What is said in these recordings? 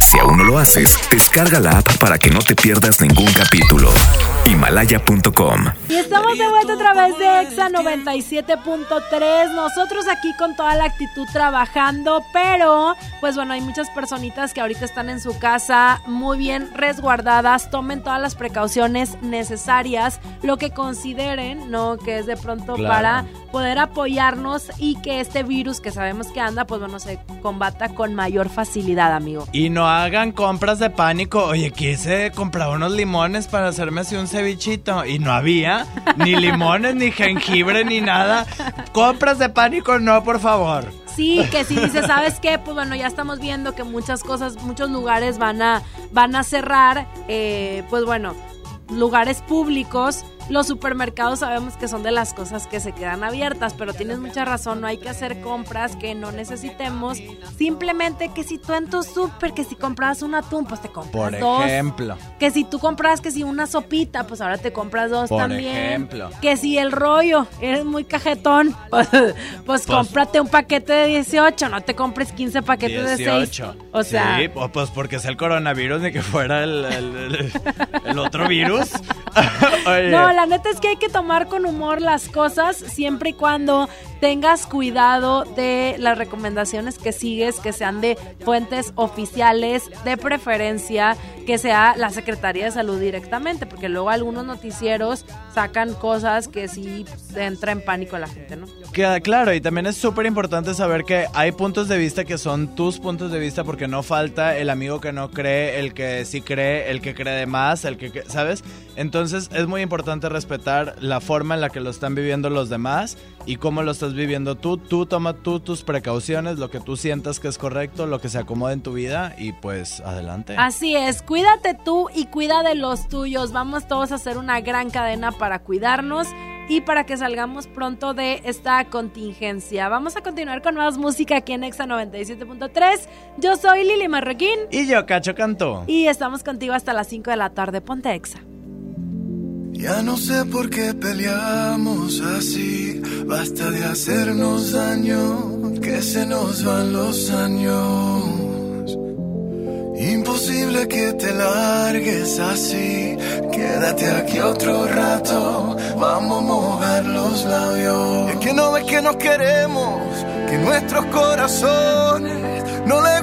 Si aún no lo haces, descarga la app para que no te pierdas ningún capítulo. Himalaya.com Y estamos de vuelta a través de EXA 97.3. Nosotros aquí con toda la actitud trabajando, pero pues bueno, hay muchas personitas que ahorita están en su casa muy bien resguardadas. Tomen todas las precauciones necesarias, lo que consideren, ¿no? Que es de pronto Claro. para poder apoyarnos y que este virus que sabemos que anda, pues bueno, se combata con mayor facilidad, amigo. Y no hagan compras de pánico. Oye, quise comprar unos limones para hacerme así un cevichito. Y no había ni limones, ni jengibre, ni nada. Compras de pánico, no, por favor. Sí, que si dice, ¿sabes qué? Pues bueno, ya estamos viendo que muchas cosas, muchos lugares van a, van a cerrar, eh, pues bueno, lugares públicos. Los supermercados sabemos que son de las cosas que se quedan abiertas, pero tienes mucha razón, no hay que hacer compras que no necesitemos. Simplemente que si tú en tu súper, que si compras un atún, pues te compras Por dos. ejemplo. Que si tú compras que si una sopita, pues ahora te compras dos Por también. ejemplo. Que si el rollo, eres muy cajetón, pues, pues cómprate un paquete de 18, no te compres 15 paquetes de 6. 18. O sea, Sí, pu- pues porque es el coronavirus ni que fuera el, el- el- el otro virus. Oye. no, la neta es que hay que tomar con humor las cosas siempre y cuando tengas cuidado de las recomendaciones que sigues, que sean de fuentes oficiales, de preferencia, que sea la Secretaría de Salud directamente, porque luego algunos noticieros sacan cosas que sí entra en pánico la gente, ¿no? Que, claro, y también es súper importante saber que hay puntos de vista que son tus puntos de vista porque no falta el amigo que no cree, el que sí cree, el que cree de más, el que, ¿sabes? Entonces es muy importante respetar la forma en la que lo están viviendo los demás y cómo lo estás viviendo tú. Tú toma tú tus precauciones, lo que tú sientas que es correcto, lo que se acomode en tu vida y pues adelante. Así es, cuídate tú y cuida de los tuyos. Vamos todos a hacer una gran cadena para cuidarnos y para que salgamos pronto de esta contingencia. Vamos a continuar con más música aquí en Exa 97.3. Yo soy Lili Marroquín Y yo, Cacho Cantó. y estamos contigo hasta las 5 de la tarde. Ponte Exa. Ya no sé por qué peleamos así. Basta de hacernos daño, que se nos van los años. Imposible que te largues así. Quédate aquí otro rato. Vamos a mojar los labios. Es que no ves que nos queremos, que nuestros corazones no les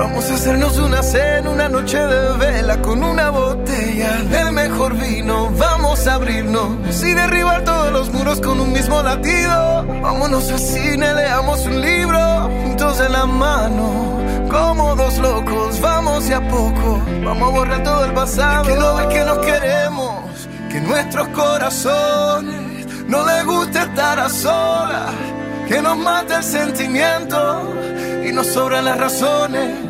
Vamos a hacernos una cena, una noche de vela con una botella del mejor vino. Vamos a abrirnos y derribar todos los muros con un mismo latido. Vámonos al cine, leamos un libro juntos en la mano. Como dos locos, vamos de a poco. Vamos a borrar todo el pasado. Que ves que nos queremos, que nuestros corazones no les gusta estar a solas. Que nos mata el sentimiento y nos sobran las razones.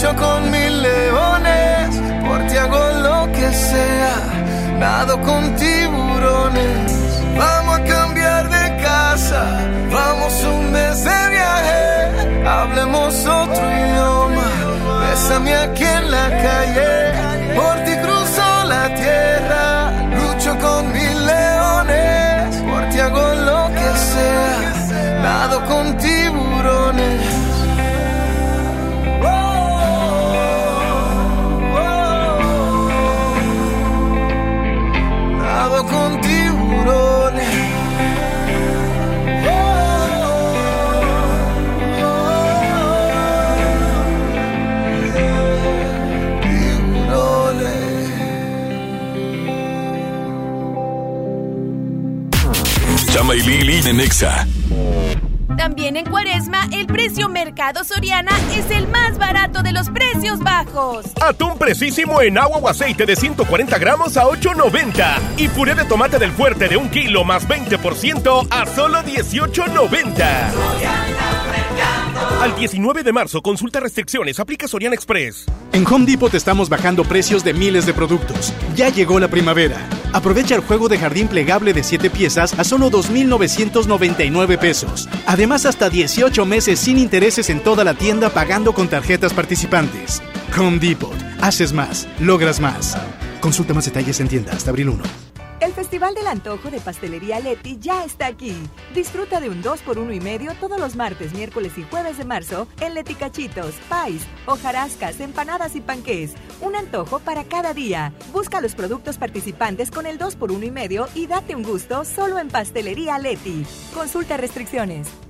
lucho con mil leones, por ti hago lo que sea, nado con tiburones. Vamos a cambiar de casa, vamos un mes de viaje, hablemos otro idioma, bésame aquí en la calle, por ti cruzo la tierra, En. También en Cuaresma, el precio Mercado Soriana es el más barato de los precios bajos. Atún precisísimo en agua o aceite de 140 gramos a 8.90. Y puré de tomate del fuerte de un kilo más 20% a solo 18.90. Al 19 de marzo, consulta restricciones, aplica Soriana Express. En Home Depot estamos bajando precios de miles de productos. Ya llegó la primavera. Aprovecha el juego de jardín plegable de 7 piezas a solo 2.999 pesos. Además, hasta 18 meses sin intereses en toda la tienda pagando con tarjetas participantes. Home Depot. Haces más, logras más. Consulta más detalles en tienda hasta abril 1. El Festival del Antojo de Pastelería Leti ya está aquí. Disfruta de un 2 por 1 y medio todos los martes, miércoles y jueves de marzo en Leti Cachitos, Pais, hojarascas, empanadas y panqués. Un antojo para cada día. Busca los productos participantes con el 2 por 1 y medio y date un gusto solo en Pastelería Leti. Consulta restricciones.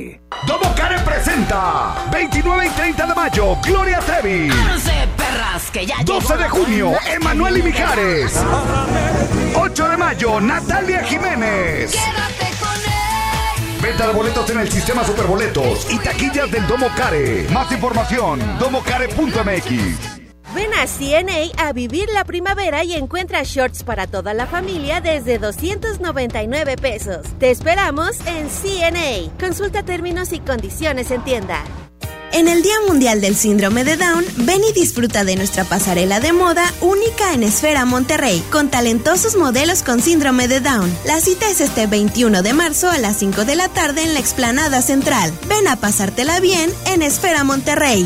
Domo Care presenta 29 y 30 de mayo, Gloria Trevi. perras, que ya 12 de junio, Emanuel y Mijares. 8 de mayo, Natalia Jiménez. Quédate con él. Venta de boletos en el sistema Superboletos y taquillas del Domo Care. Más información, domocare.mx. Ven a CNA a vivir la primavera y encuentra shorts para toda la familia desde 299 pesos. Te esperamos en CNA. Consulta términos y condiciones en tienda. En el Día Mundial del Síndrome de Down, ven y disfruta de nuestra pasarela de moda única en Esfera Monterrey, con talentosos modelos con síndrome de Down. La cita es este 21 de marzo a las 5 de la tarde en la explanada central. Ven a pasártela bien en Esfera Monterrey.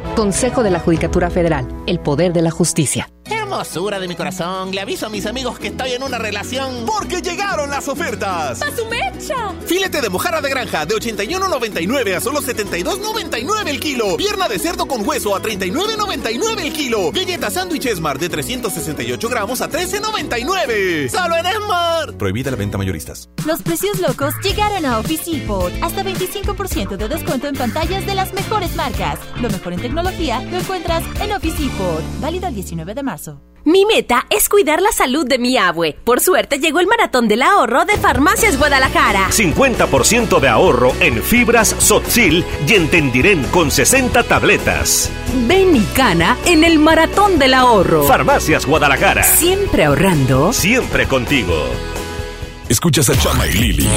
Consejo de la Judicatura Federal, el poder de la justicia. Hermosura de mi corazón, le aviso a mis amigos que estoy en una relación. Porque llegaron las ofertas. ¡A su mecha! Filete de mojarra de granja de 81.99 a solo 72.99 el kilo. Pierna de cerdo con hueso a 39.99 el kilo. Galleta sándwich Esmar de 368 gramos a 13.99. ¡Solo en Esmar! Prohibida la venta mayoristas. Los precios locos llegaron a Office Depot. Hasta 25% de descuento en pantallas de las mejores marcas. Lo mejor en tecnología lo encuentras en Office Depot. Válido el 19 de marzo. Mi meta es cuidar la salud de mi abue. Por suerte llegó el maratón del ahorro de Farmacias Guadalajara. 50% de ahorro en fibras Sotzil y Entendiren con 60 tabletas. Ven y cana en el maratón del ahorro. Farmacias Guadalajara. Siempre ahorrando. Siempre contigo. Escuchas a Chama y Lili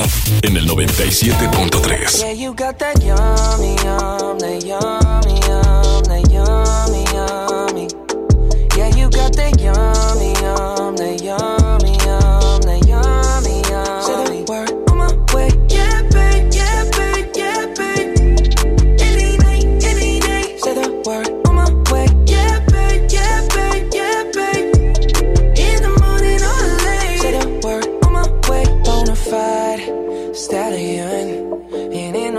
en el 97.3.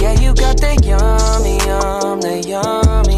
Yeah, you got that yummy, yum, that yummy,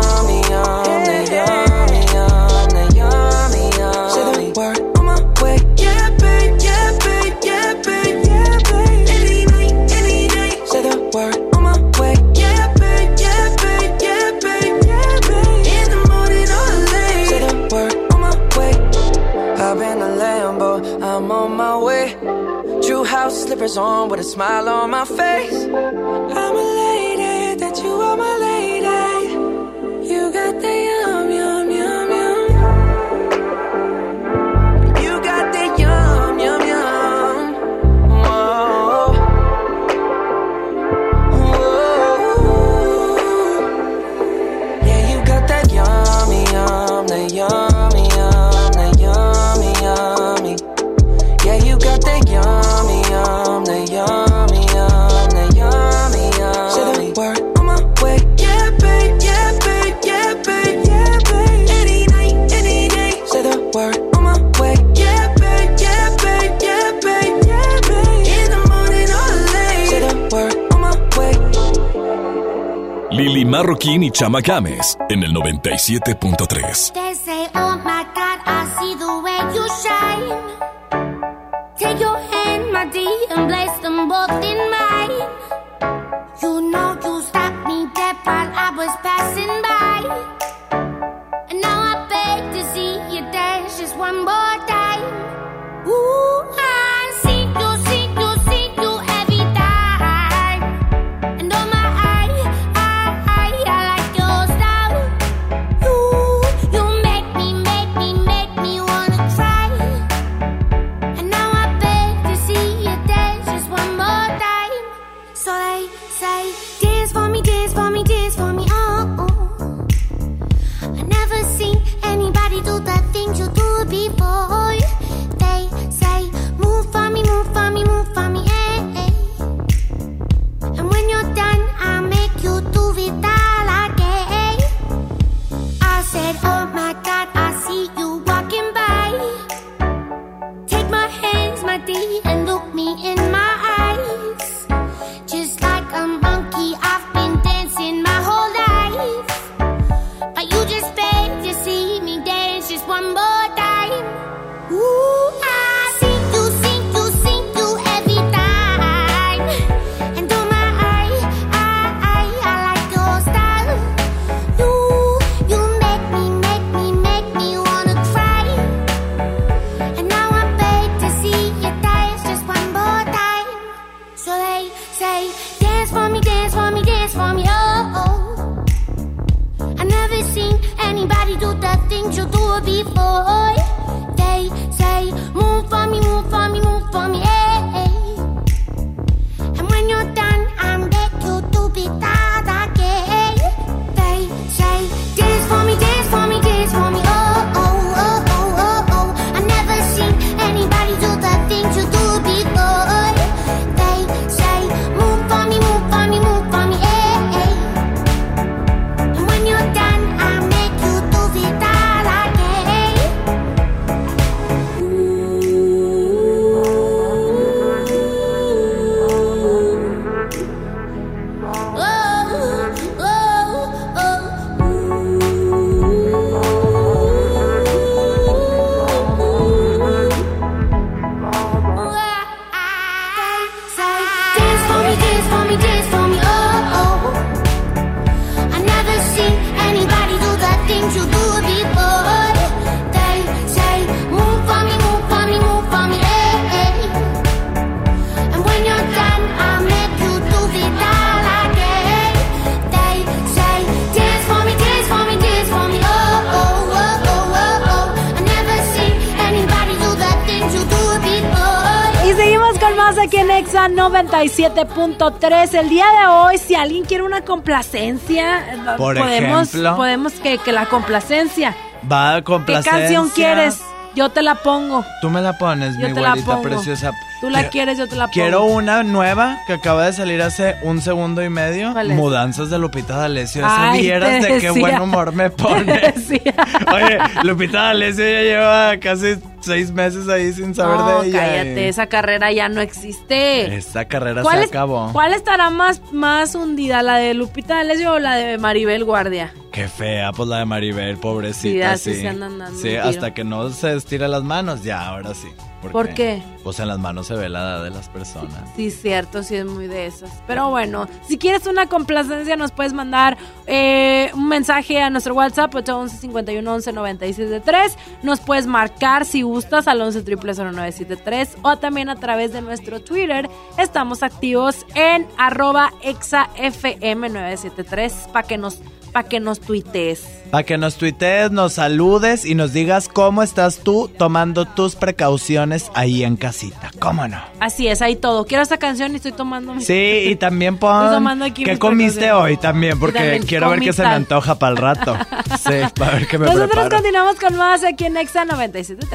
slippers on with a smile on my face. I'm a lady, that you are my lady. Marroquín y Chama Games en el 97.3. 97.3. El día de hoy, si alguien quiere una complacencia, Por podemos, ejemplo. podemos que, que la complacencia. Va a ¿Qué complacencia. canción quieres? Yo te la pongo. Tú me la pones, Yo mi pongo. preciosa. Tú la Quiero- quieres, yo te la pongo. Quiero una nueva que acaba de salir hace un segundo y medio. Mudanzas de Lupita D'Alessio. Ay, vieras de qué buen humor me pone. Oye, Lupita D'Alessio ya lleva casi seis meses ahí sin saber No, de ella. cállate, y esa carrera ya no existe. Esta carrera ¿Cuál, se es- acabó. ¿Cuál estará más, más hundida, la de Lupita D'Alessio o la de Maribel Guardia? Qué fea, pues la de Maribel, Sí, pobrecita. así Sí, se andan dando Sí, hasta que no se estira las manos, ya, ahora sí. ¿Por qué? Pues en las manos se ve la edad de las personas. Sí, cierto, sí es muy de esas. Pero bueno, si quieres una complacencia, nos puedes mandar eh, un mensaje a nuestro WhatsApp, 811 51 11 96 de 3. Nos puedes marcar si gustas al 11 0973 o también a través de nuestro Twitter. Estamos activos en arroba exafm973 para que nos para que nos tuitees. Para que nos tuitees, nos saludes y nos digas cómo estás tú tomando tus precauciones ahí en casita. ¿Cómo no? Así es, ahí todo. Quiero esta canción y estoy tomando mi... Sí, y también Estoy pon tomando aquí qué mis comiste hoy también, porque también quiero ver qué se me antoja para el rato. Sí, para ver qué me Nosotros preparo. continuamos con más aquí en Exa 97.3.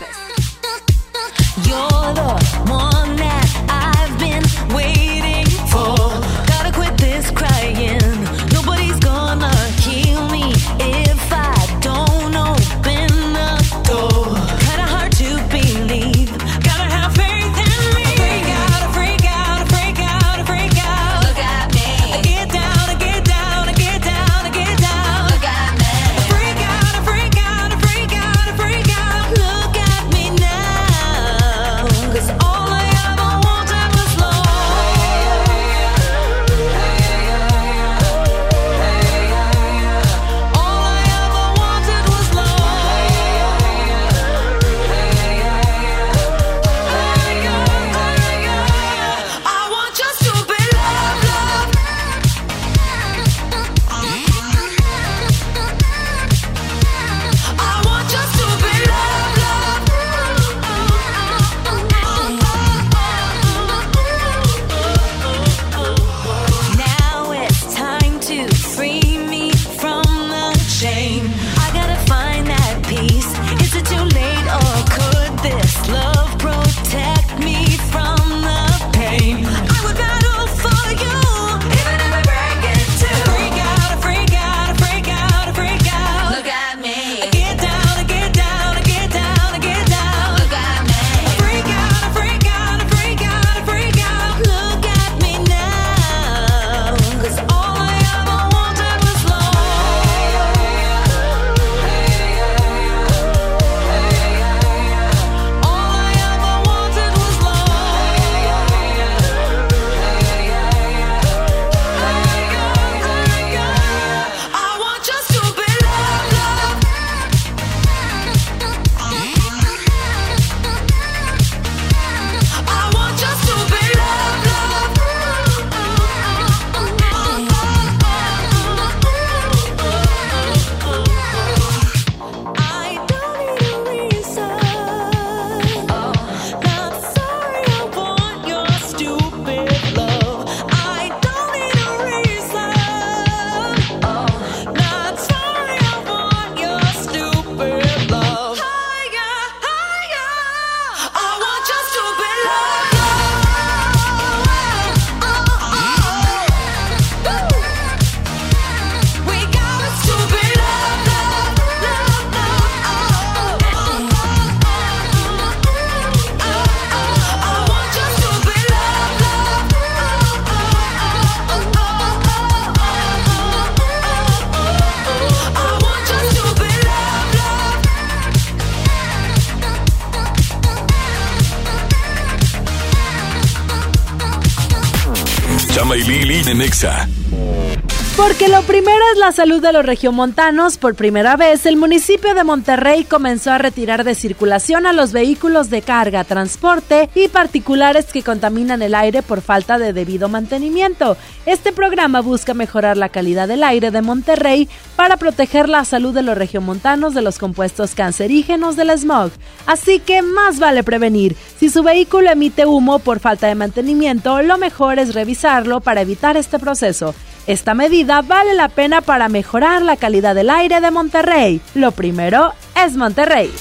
salud de los regiomontanos. Por primera vez, el municipio de Monterrey comenzó a retirar de circulación a los vehículos de carga, transporte y particulares que contaminan el aire por falta de debido mantenimiento. Este programa busca mejorar la calidad del aire de Monterrey para proteger la salud de los regiomontanos de los compuestos cancerígenos del smog. Así que más vale prevenir. Si su vehículo emite humo por falta de mantenimiento, lo mejor es revisarlo para evitar este proceso. Esta medida vale la pena para mejorar la calidad del aire de Monterrey. Lo primero es Monterrey.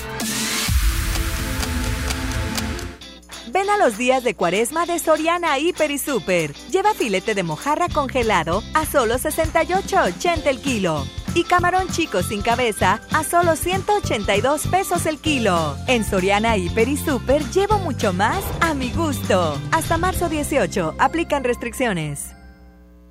Ven a los días de cuaresma de Soriana Hiper y Super. Lleva filete de mojarra congelado a solo 68.80 el kilo. Y camarón chico sin cabeza a solo 182 pesos el kilo. En Soriana Hiper y Super llevo mucho más a mi gusto. Hasta marzo 18. Aplican restricciones.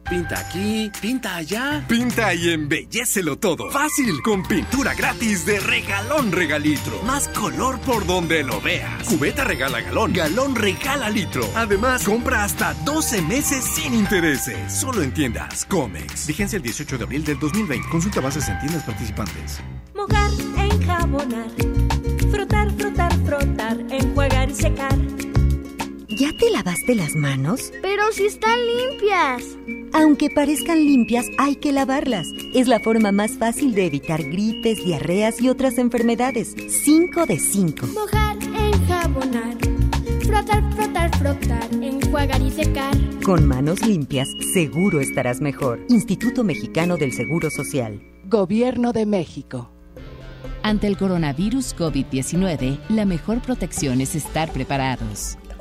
Pinta aquí, pinta allá. Pinta y embellecelo todo. Fácil, con pintura gratis de regalón regalitro. Más color por donde lo veas. Cubeta regala galón, galón regala litro. Además, compra hasta 12 meses sin intereses. Solo en tiendas Comex. Vigencia el 18 de abril del 2020. Consulta bases en tiendas participantes. Mojar, enjabonar, frotar, frotar, frotar, enjuagar y secar. ¿Ya te lavaste las manos? Pero si están limpias. Aunque parezcan limpias, hay que lavarlas. Es la forma más fácil de evitar gripes, diarreas y otras enfermedades. 5 de 5. Mojar, enjabonar, frotar, frotar, frotar, enjuagar y secar. Con manos limpias, seguro estarás mejor. Instituto Mexicano del Seguro Social. Gobierno de México. Ante el coronavirus COVID-19, la mejor protección es estar preparados.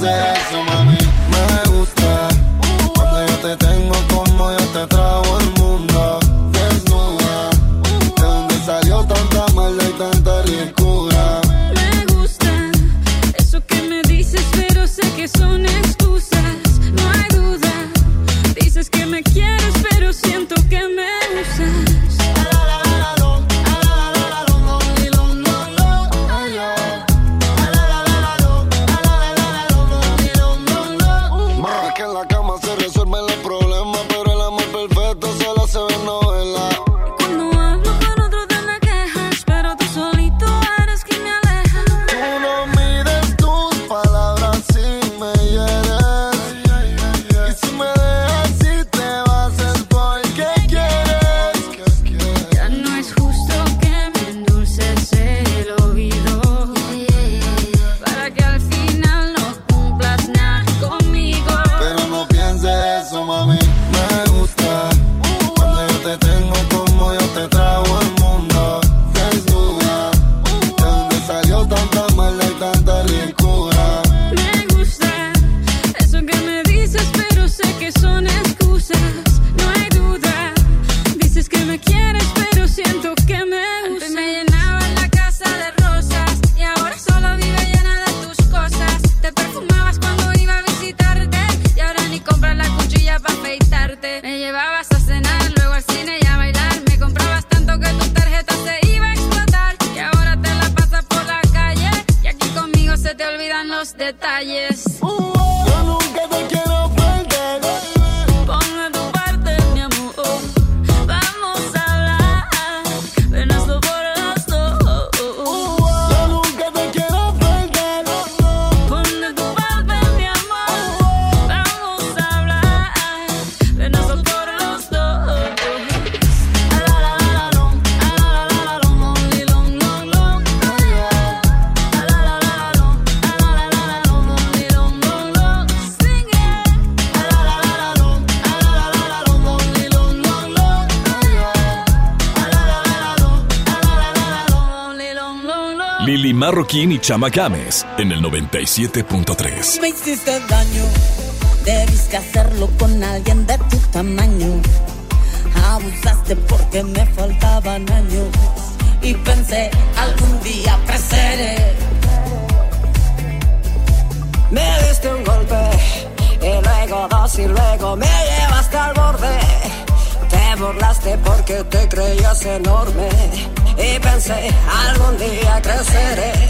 Me gusta cuando yo te tengo como yo te trago el mundo. Desnuda, de dónde salió tanta maldad y tanta ricura. Me gusta eso que me dices, pero sé que son excusas. No hay duda. Dices que me quieres, pero siento que me Marroquín y Chama Games en el 97.3. Me hiciste daño, debiste hacerlo con alguien de tu tamaño. Abusaste porque me faltaban años y pensé algún día creceré. Me diste un golpe y luego dos y luego me llevaste al borde. Te burlaste porque te creías enorme y pensé algún día creceré.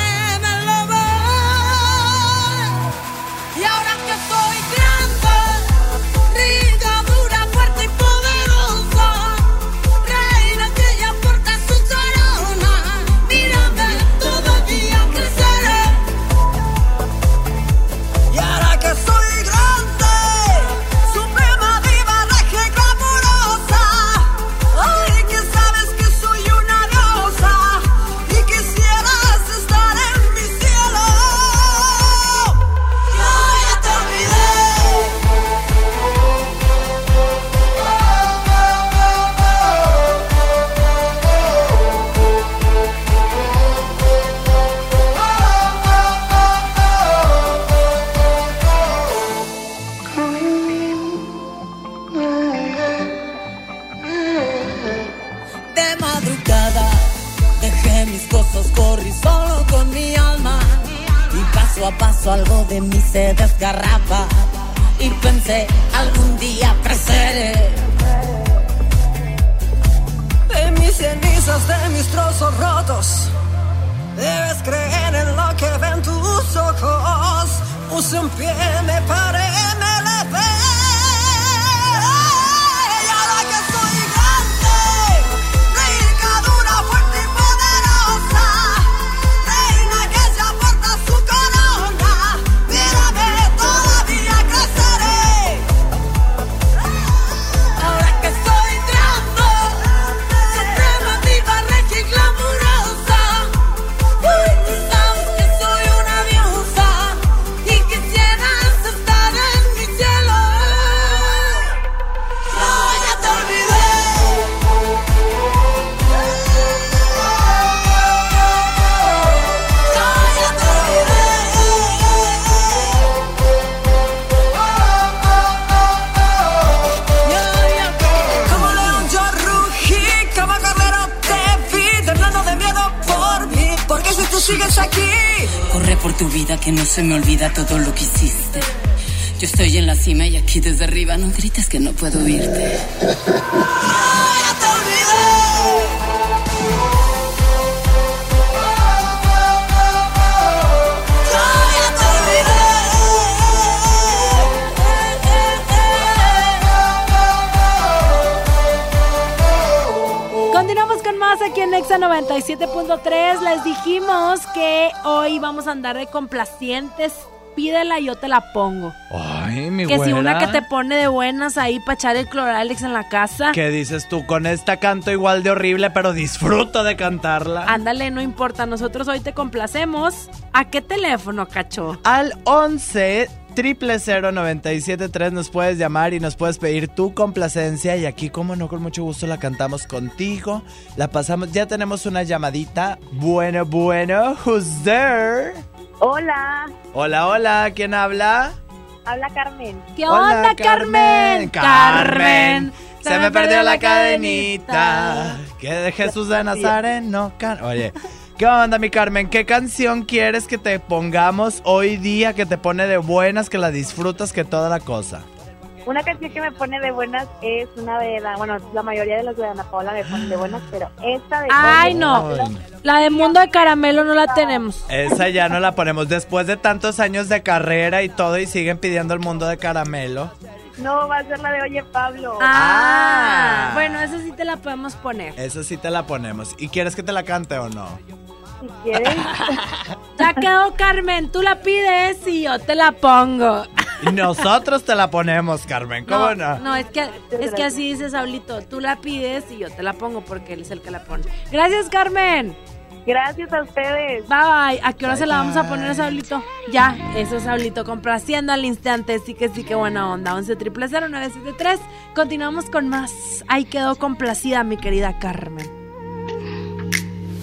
andar de complacientes. Pídela, yo te la pongo. Ay, mi que si una que te pone de buenas ahí para echar el cloralex en la casa. ¿Qué dices tú? Con esta canto igual de horrible, pero disfruto de cantarla. Ándale, no importa. Nosotros hoy te complacemos. ¿A qué teléfono, cacho? Al 11 973 nos puedes llamar y nos puedes pedir tu complacencia y aquí como no con mucho gusto la cantamos contigo, la pasamos, ya tenemos una llamadita. Bueno, bueno, who's there? Hola, Hola, hola, ¿quién habla? habla Carmen. ¿Qué Hola, onda, Carmen? Carmen. Se me perdió la cadenita. Que de Jesús de Nazareno. Car- Oye, ¿qué onda, mi Carmen? ¿Qué canción quieres que te pongamos hoy día que te pone de buenas, que la disfrutas, que toda la cosa? Una canción que me pone de buenas es una de la, bueno, la mayoría de las de Ana Paola me ponen de buenas, pero esta de Ay, no. La de Mundo de Caramelo no la tenemos. Esa ya no la ponemos después de tantos años de carrera y todo y siguen pidiendo el mundo de caramelo. No, va a ser la de Oye Pablo. Ah, bueno, esa sí te la podemos poner. Esa sí te la ponemos. ¿Y quieres que te la cante o no? Si quieres. Ya quedó, Carmen. Tú la pides y yo te la pongo. Y nosotros te la ponemos, Carmen. ¿Cómo no? No, es que, es que así dice Saulito. Tú la pides y yo te la pongo porque él es el que la pone. Gracias, Carmen. Gracias a ustedes. Bye bye. ¿A qué hora se la vamos a poner a Saulito? Ya, eso es Saulito complaciendo al instante. Sí que sí, que buena onda. 11 triple 0973. Continuamos con más. Ahí quedó complacida mi querida Carmen.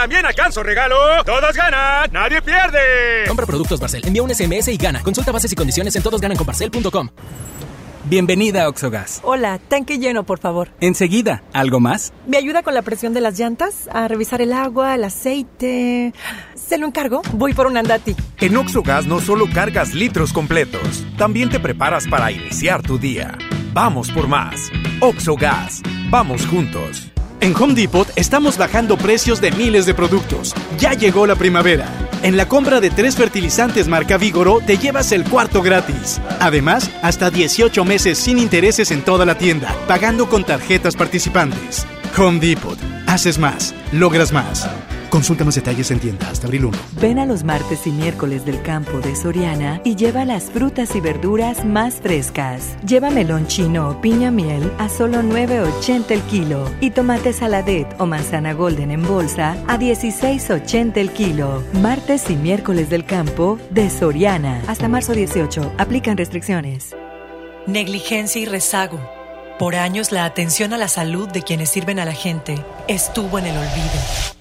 también alcanzo regalo. Todos ganan, nadie pierde. Compra productos Barcel, envía un SMS y gana. Consulta bases y condiciones en todosgananconbarcel.com. Bienvenida a Oxogas. Hola, tanque lleno, por favor. Enseguida, ¿algo más? ¿Me ayuda con la presión de las llantas? A revisar el agua, el aceite. ¿Se lo encargo? Voy por un andati. En Oxogas no solo cargas litros completos, también te preparas para iniciar tu día. Vamos por más. Oxogas. Vamos juntos. En Home Depot estamos bajando precios de miles de productos. Ya llegó la primavera. En la compra de tres fertilizantes marca Vigoro te llevas el cuarto gratis. Además, hasta 18 meses sin intereses en toda la tienda, pagando con tarjetas participantes. Home Depot. Haces más, logras más. Consulta más detalles en tienda hasta abril 1. Ven a los martes y miércoles del campo de Soriana y lleva las frutas y verduras más frescas. Lleva melón chino o piña miel a solo 9.80 el kilo y tomate saladet o manzana golden en bolsa a 16.80 el kilo. Martes y miércoles del campo de Soriana. Hasta marzo 18. Aplican restricciones. Negligencia y rezago. Por años la atención a la salud de quienes sirven a la gente estuvo en el olvido.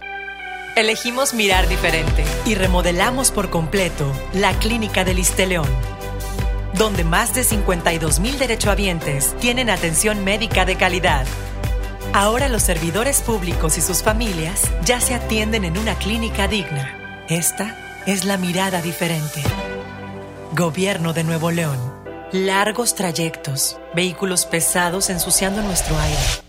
Elegimos mirar diferente y remodelamos por completo la Clínica del León, donde más de 52 mil derechohabientes tienen atención médica de calidad. Ahora los servidores públicos y sus familias ya se atienden en una clínica digna. Esta es la mirada diferente. Gobierno de Nuevo León. Largos trayectos, vehículos pesados ensuciando nuestro aire.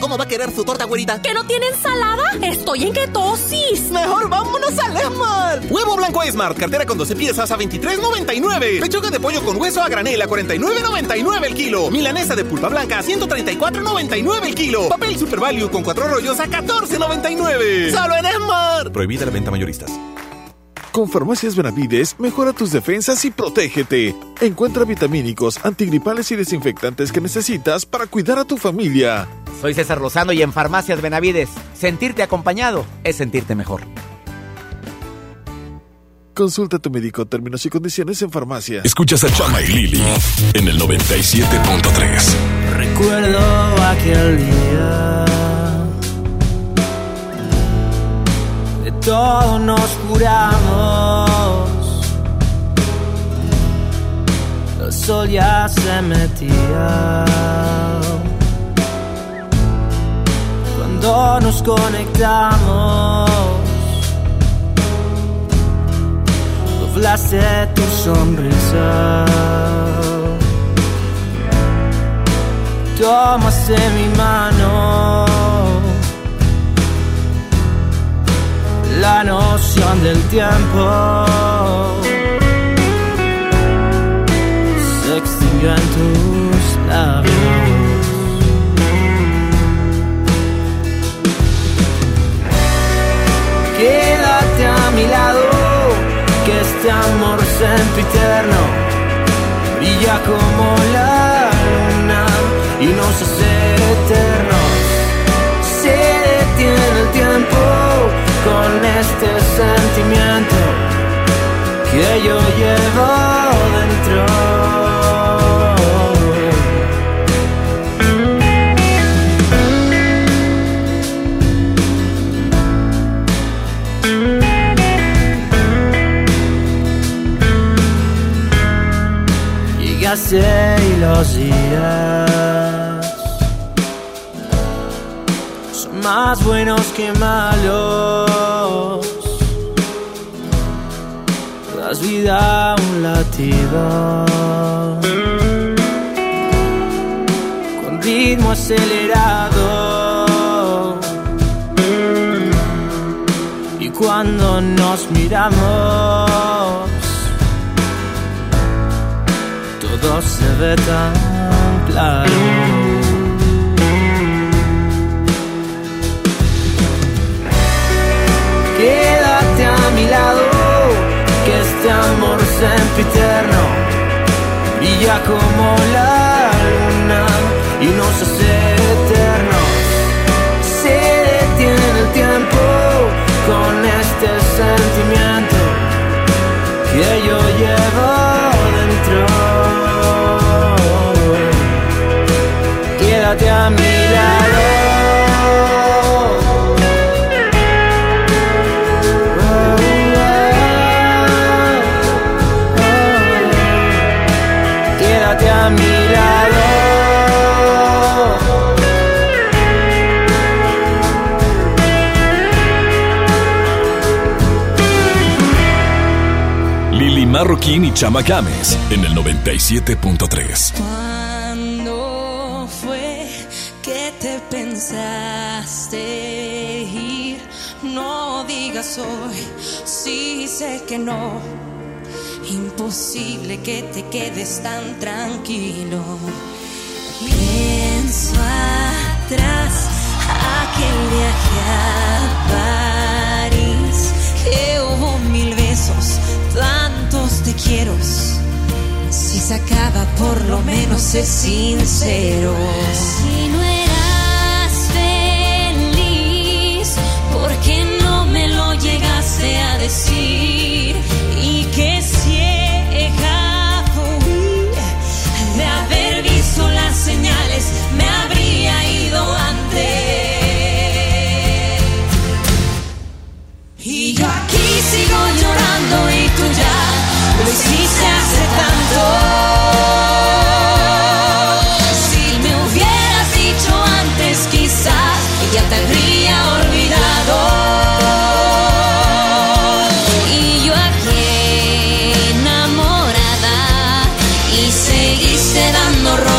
¿Cómo va a querer su torta, güerita? ¿Que no tiene ensalada? Estoy en ketosis. Mejor vámonos al Esmar. Huevo blanco Esmart, cartera con 12 piezas a 23.99. Pechuga de pollo con hueso a granel a 49.99 el kilo. Milanesa de pulpa blanca a 134.99 el kilo. Papel Super Value con cuatro rollos a 14.99. Solo en Esmart. Prohibida la venta mayoristas. Con Farmacias Benavides, mejora tus defensas y protégete. Encuentra vitamínicos, antigripales y desinfectantes que necesitas para cuidar a tu familia. Soy César Lozano y en Farmacias Benavides, sentirte acompañado es sentirte mejor. Consulta a tu médico, términos y condiciones en farmacia. Escuchas a Chama y Lili en el 97.3. Recuerdo aquel día. De todo nos juramos. El sol ya se metía. Cuando nos conectamos. doblaste tu sonrisa. Tomaste mi mano. La noción del tiempo se extinguió en tus labios. Quédate a mi lado que este amor sempiterno brilla como la luna y nos hace eternos. Con este sentimiento que yo llevo dentro. Y los días son más buenos que malos. Vida un latido con ritmo acelerado. Y cuando nos miramos todo se ve tan claro. Quédate a mi lado, este amor sempiterno brilla como la luna y nos hace eternos. Se detiene el tiempo con este sentimiento que yo llevo dentro. Quédate a mi lado. Marroquín y Chama Games en el 97.3. ¿Cuándo fue que te pensaste ir? No digas hoy, sí sé que no. Imposible que te quedes tan tranquilo. Pienso atrás aquel viaje Si se acaba, por lo menos es sincero. Si no eras feliz, ¿por qué no me lo llegaste a decir?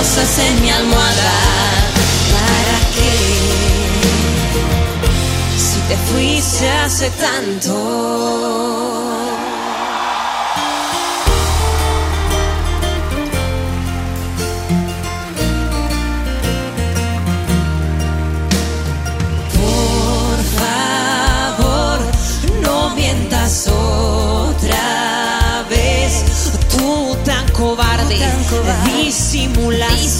Rosas en mi almohada. ¿Para qué? Si te fuiste hace tanto.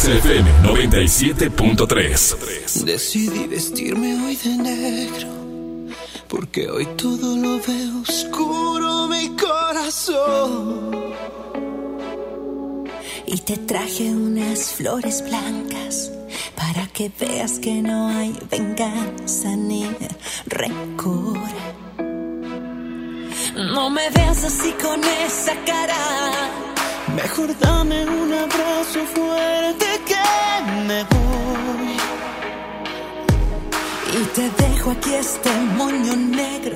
XFM 97.3. Decidí vestirme hoy de negro, porque hoy todo lo veo oscuro mi corazón. Y te traje unas flores blancas para que veas que no hay venganza ni rencor. No me veas así con esa cara. Mejor dame un abrazo fuerte que me voy. Y te dejo aquí este moño negro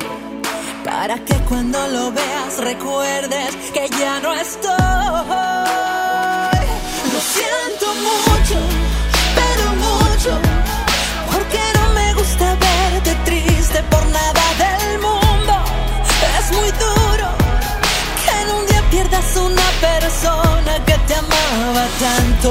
para que cuando lo veas recuerdes que ya no estoy. Mucho, pero mucho, porque no me gusta verte triste por nada del mundo. Es muy duro que en un día pierdas una persona que te amaba tanto,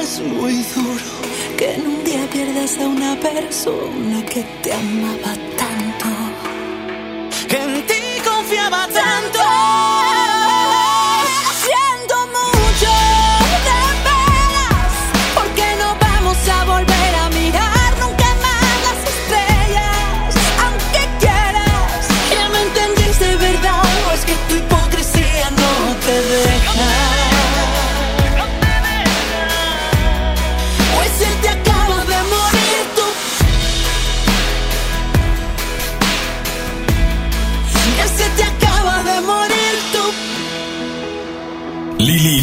Es muy duro que en un día pierdas a una persona que te amaba tanto, que en ti confiaba tanto.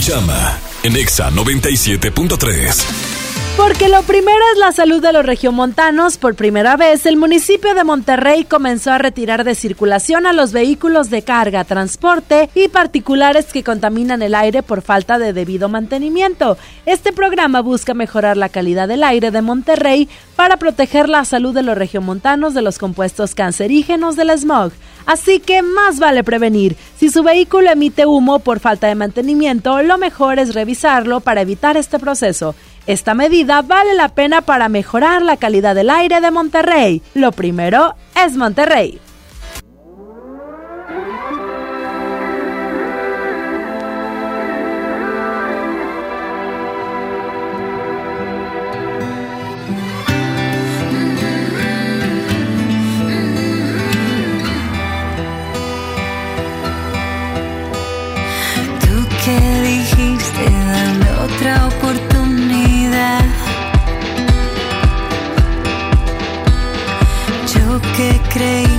Llama, en Exa 97.3. Porque lo primero es la salud de los regiomontanos. Por primera vez, el municipio de Monterrey comenzó a retirar de circulación a los vehículos de carga, transporte y particulares que contaminan el aire por falta de debido mantenimiento. Este programa busca mejorar la calidad del aire de Monterrey para proteger la salud de los regiomontanos de los compuestos cancerígenos del smog. Así que más vale prevenir. Si su vehículo emite humo por falta de mantenimiento, lo mejor es revisarlo para evitar este proceso. Esta medida vale la pena para mejorar la calidad del aire de Monterrey. Lo primero es Monterrey. Que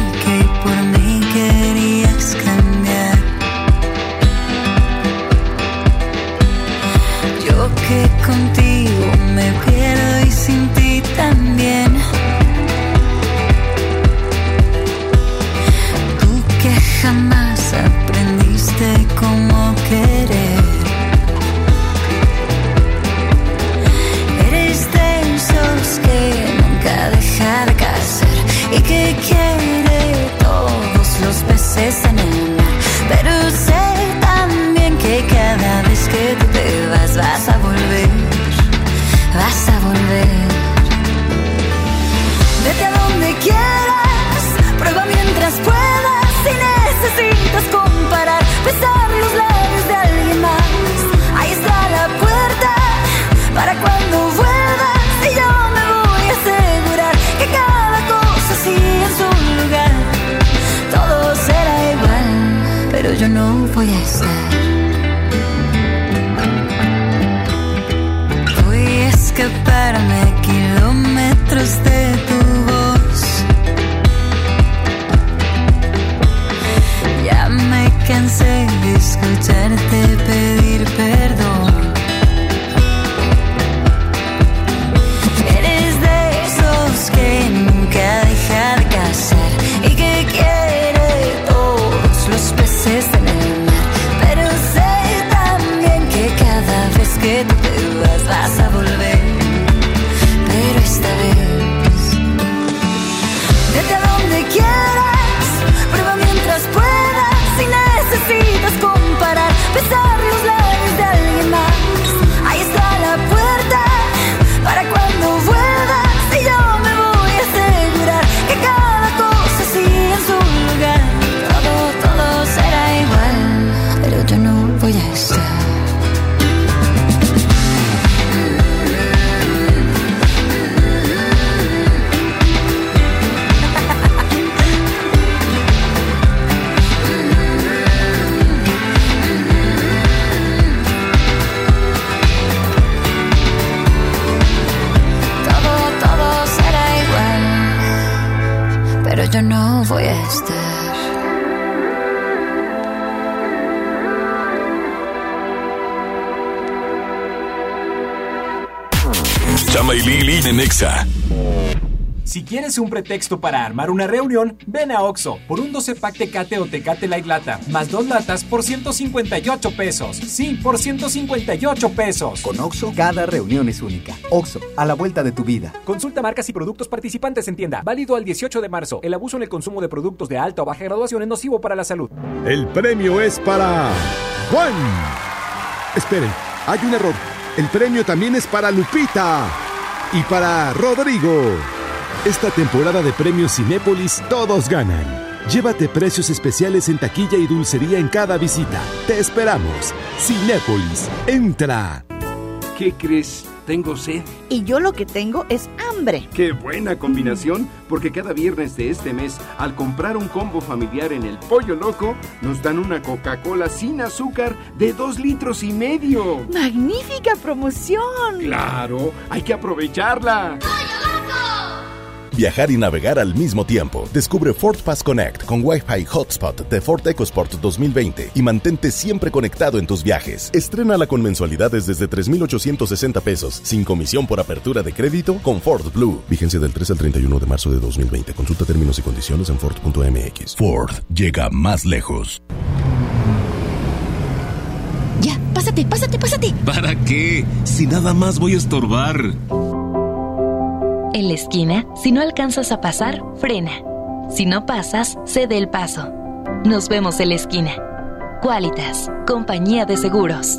Pero sé también que cada vez que tú te vas vas a volver, vas a volver. Vete a donde quieras, prueba mientras puedas. Si necesitas Un pretexto para armar una reunión, ven a Oxo por un 12 pack Tecate o Tecate Light Lata, más dos latas por 158 pesos. Sí, por 158 pesos. Con Oxo, cada reunión es única. Oxo, a la vuelta de tu vida. Consulta marcas y productos participantes en tienda. Válido al 18 de marzo. El abuso en el consumo de productos de alta o baja graduación es nocivo para la salud. El premio es para Juan. Esperen, hay un error. El premio también es para Lupita y para Rodrigo. Esta temporada de premios Cinépolis todos ganan. Llévate precios especiales en taquilla y dulcería en cada visita. Te esperamos. Cinépolis, entra. ¿Qué crees? Tengo sed. Y yo lo que tengo es hambre. Qué buena combinación, porque cada viernes de este mes, al comprar un combo familiar en el Pollo Loco, nos dan una Coca-Cola sin azúcar de dos litros y medio. ¡Magnífica promoción! Claro, hay que aprovecharla. Viajar y navegar al mismo tiempo. Descubre Ford Pass Connect con Wi-Fi Hotspot de Ford EcoSport 2020 y mantente siempre conectado en tus viajes. Estrénala con mensualidades desde 3,860 pesos, sin comisión por apertura de crédito con Ford Blue. Vigencia del 3 al 31 de marzo de 2020. Consulta términos y condiciones en Ford.mx. Ford llega más lejos. Ya, pásate, pásate, pásate. ¿Para qué? Si nada más voy a estorbar. En la esquina, si no alcanzas a pasar, frena. Si no pasas, cede el paso. Nos vemos en la esquina. Qualitas, compañía de seguros.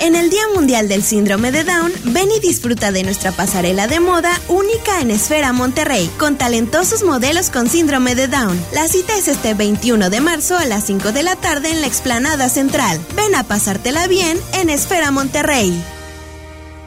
En el Día Mundial del Síndrome de Down, ven y disfruta de nuestra pasarela de moda única en Esfera Monterrey, con talentosos modelos con síndrome de Down. La cita es este 21 de marzo a las 5 de la tarde en la explanada central. Ven a pasártela bien en Esfera Monterrey.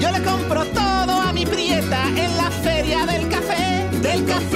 Yo le compro todo a mi prieta en la feria del café, del café.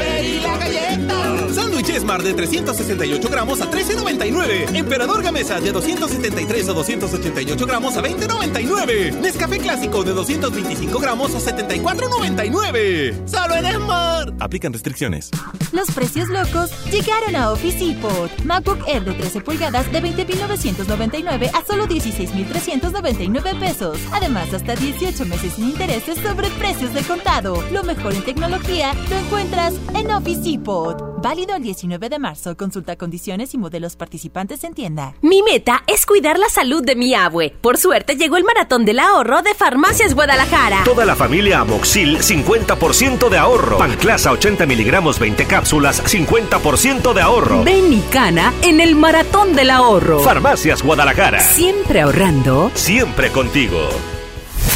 Sándwich Smart de 368 gramos a 13.99. Emperador Gamesa de 273 o 288 gramos a 20.99. Nescafé Clásico de 225 gramos a 74.99. Solo en Smart. Aplican restricciones. Los precios locos llegaron a Office Depot. MacBook Air de 13 pulgadas de 20.999 a solo 16.399 pesos. Además, hasta 18 meses sin intereses sobre precios de contado. Lo mejor en tecnología lo encuentras en Office Depot. Válido el 19 de marzo. Consulta condiciones y modelos participantes en tienda. Mi meta es cuidar la salud de mi abue. Por suerte llegó el maratón del ahorro de Farmacias Guadalajara. Toda la familia Amoxil, 50% de ahorro. Panclasa 80 miligramos, 20 cápsulas, 50% de ahorro. Ven y cana en el maratón del ahorro. Farmacias Guadalajara. Siempre ahorrando. Siempre contigo.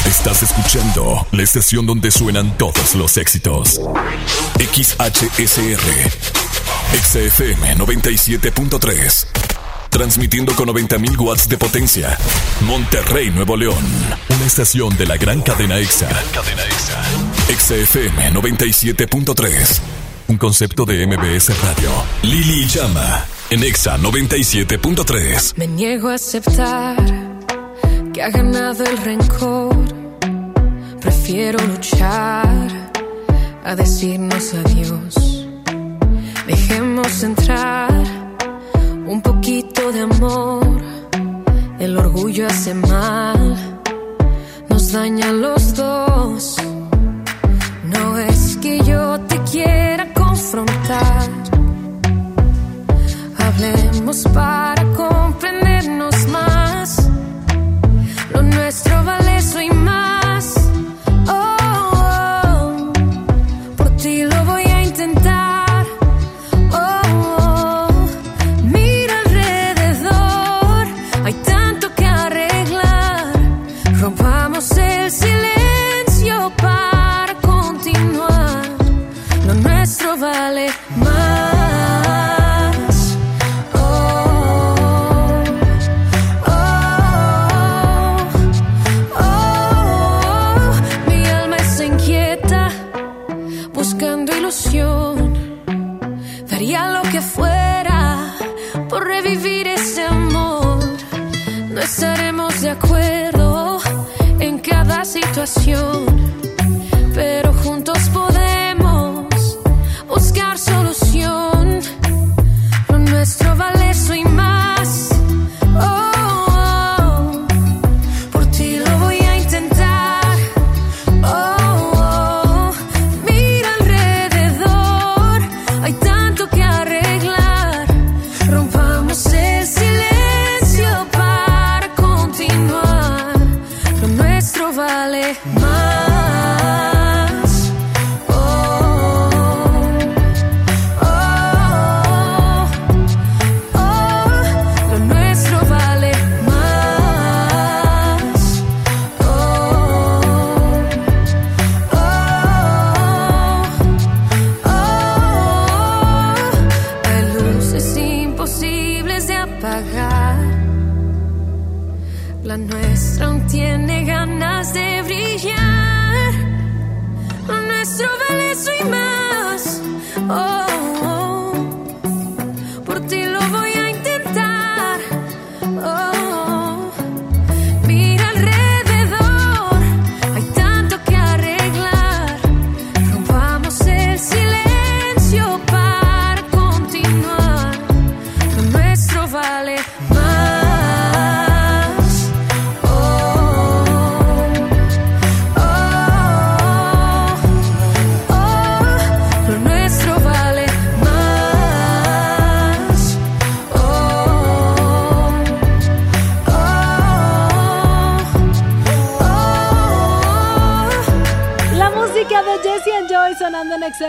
Estás escuchando la estación donde suenan todos los éxitos. XHSR. XFM 97.3. Transmitiendo con 90.000 watts de potencia. Monterrey, Nuevo León. Una estación de la gran cadena EXA. cadena EXA. XFM 97.3. Un concepto de MBS Radio. Lili Llama. En EXA 97.3. Me niego a aceptar que ha ganado el rencor. Prefiero luchar a decirnos adiós. Dejemos entrar un poquito de amor. El orgullo hace mal, nos daña a los dos. No es que yo te quiera confrontar. Hablemos para comprendernos más. Lo nuestro vale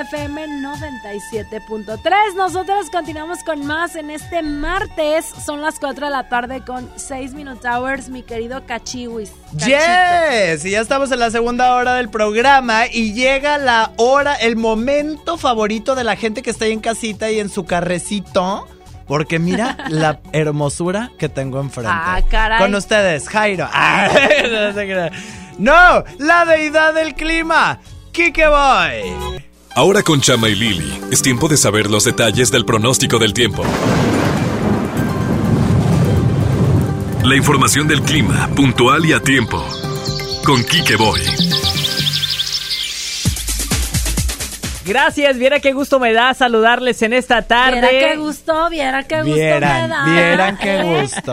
XFM 97.3. Nosotros continuamos con más en este martes. Son las 4 de la tarde con 6 Minute Hours, mi querido Cachiwis. Yes, y ya estamos en la segunda hora del programa y llega la hora, el momento favorito de la gente que está ahí en casita y en su carrecito. Porque mira la hermosura que tengo enfrente. Ah, caray. Con ustedes, Jairo. Ah, no. No, la deidad del clima. Kike Boy. Ahora con Chama y Lili, es tiempo de saber los detalles del pronóstico del tiempo. La información del clima, puntual y a tiempo. Con Kike Boy. Gracias, viera qué gusto me da saludarles en esta tarde. Viera qué gusto, viera qué gusto Vieran, me da. vieran qué gusto.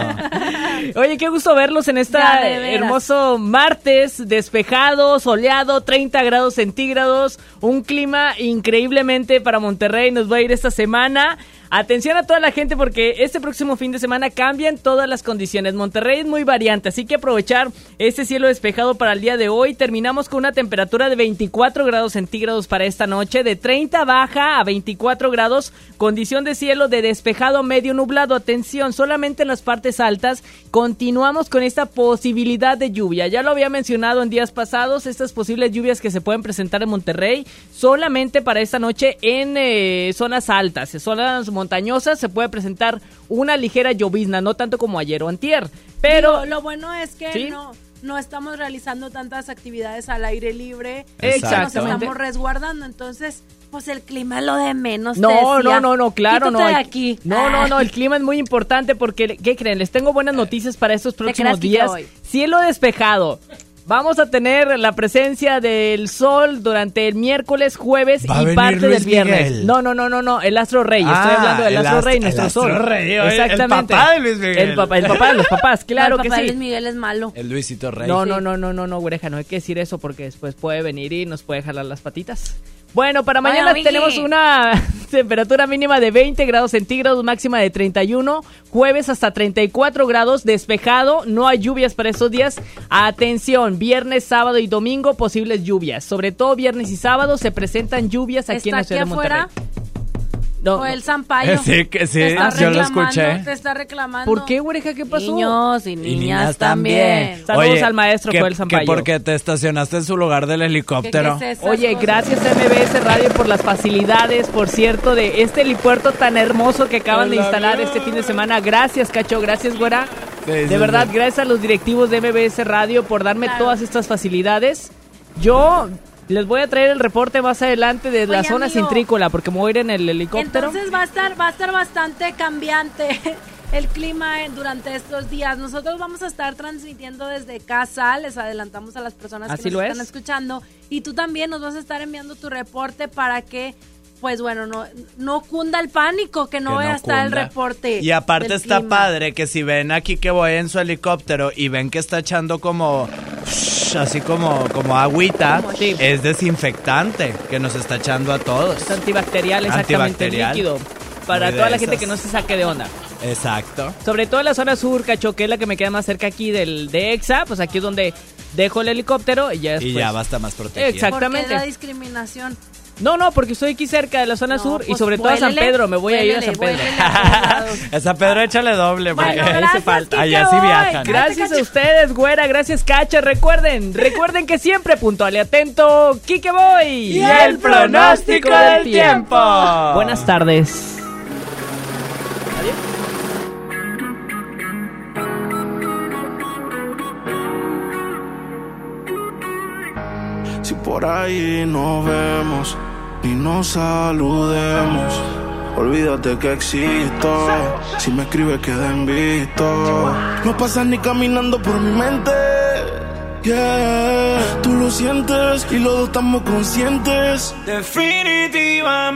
Oye, qué gusto verlos en este hermoso martes, despejado, soleado, 30 grados centígrados, un clima increíblemente para Monterrey, nos va a ir esta semana. Atención a toda la gente porque este próximo fin de semana cambian todas las condiciones. Monterrey es muy variante, así que aprovechar este cielo despejado para el día de hoy. Terminamos con una temperatura de 24 grados centígrados para esta noche, de 30 baja a 24 grados, condición de cielo de despejado medio nublado. Atención, solamente en las partes altas continuamos con esta posibilidad de lluvia. Ya lo había mencionado en días pasados, estas posibles lluvias que se pueden presentar en Monterrey, solamente para esta noche en eh, zonas altas, zonas montañosas se puede presentar una ligera llovizna, no tanto como ayer o antier. Pero Digo, lo bueno es que ¿Sí? no no estamos realizando tantas actividades al aire libre. Exactamente. Nos estamos resguardando, entonces, pues el clima es lo de menos. No, decía. no, no, no, claro, no. aquí. No, no, no, el clima es muy importante porque, ¿qué creen? Les tengo buenas noticias para estos próximos días. Cielo despejado. Vamos a tener la presencia del sol durante el miércoles, jueves Va y parte Luis del viernes. Miguel. No, no, no, no, no, el astro rey. Estoy Ah, hablando del el astro astro- rey, el nuestro astro sol. rey, oye, el Exactamente. papá de Luis Miguel. El papá, el papá de los papás, claro el que papá de sí. Luis Miguel es malo. El Luisito Rey. No, no, no, no, no, no, güereja, no hay que decir eso porque después puede venir y nos puede jalar las patitas. Bueno, para mañana tenemos una temperatura mínima de 20 grados centígrados, máxima de 31, jueves hasta 34 grados, despejado, no hay lluvias para estos días. Atención, viernes, sábado y domingo posibles lluvias, sobre todo viernes y sábado se presentan lluvias aquí en la ¿Está ciudad aquí de Monterrey. afuera? No, o el Zampayo. Sí, que sí, Te está yo lo reclamando, escuché. Te está reclamando. ¿Por qué, güereja? ¿Qué pasó? Niños y niñas, también. Saludos al maestro que, Joel que Zampayo. porque te estacionaste en su lugar del helicóptero. ¿Qué es eso? Oye, gracias a MBS Radio por las facilidades, por cierto, de este helipuerto tan hermoso que acaban de instalar este fin de semana. Gracias, Cacho, gracias, güera. Sí, de sí, verdad, sí. gracias a los directivos de MBS Radio por darme Claro. todas estas facilidades. Yo les voy a traer el reporte más adelante de la zona amigo. cintrícola, porque me voy a ir en el helicóptero. Entonces va a estar, va a estar bastante cambiante el clima durante estos días. Nosotros vamos a estar transmitiendo desde casa, les adelantamos a las personas Así que nos es. están escuchando y tú también nos vas a estar enviando tu reporte para que pues bueno, no, no cunda el pánico, que no Que vaya a estar el reporte. Y aparte del está clima. padre que si ven aquí que voy en su helicóptero y ven que está echando como así como como agüita, es desinfectante que nos está echando a todos. Es antibacterial, exactamente, Antibacterial. líquido. Para toda la gente que no se saque de onda. Exacto. Sobre todo en la zona sur, Cacho, que es la que me queda más cerca aquí del de EXA, pues aquí es donde dejo el helicóptero y ya después... Y ya va a estar más protegido. Exactamente. ¿Por qué la discriminación? No, no, porque estoy aquí cerca de la zona sur y pues sobre todo a San Pedro, me voy a ir a San vuélele, Pedro. Esa Pedro échale doble porque Bueno, ahí se falta. Allá sí viajan. Gracias a ustedes, güera. Gracias, Cacha. Recuerden, recuerden que siempre puntual y atento, Kike Boy. Y el pronóstico del tiempo. Buenas tardes. Por ahí nos vemos y nos saludemos, olvídate que existo. Si me escribes, queda en visto. No pasas ni caminando por mi mente. Yeah, tú lo sientes y los dos estamos conscientes. Definitivamente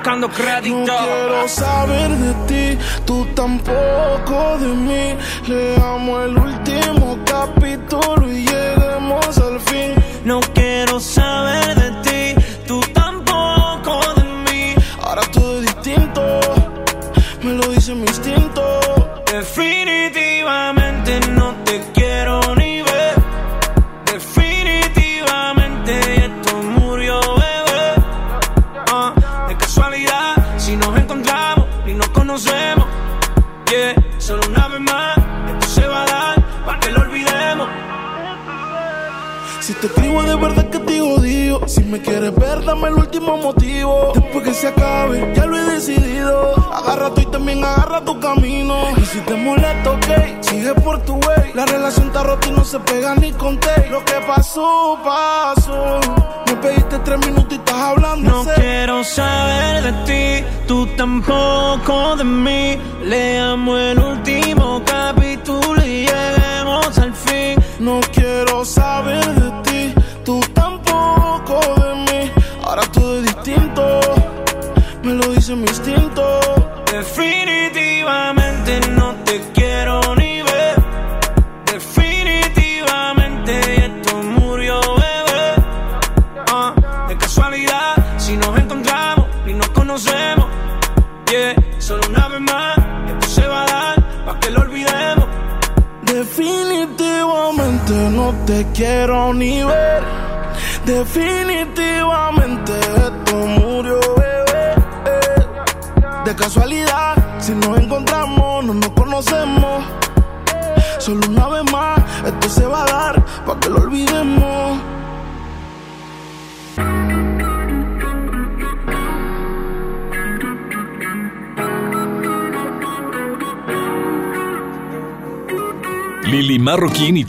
buscando. No quiero saber de ti, tú tampoco de mí. Leamos el último tampoco de mí. Leamos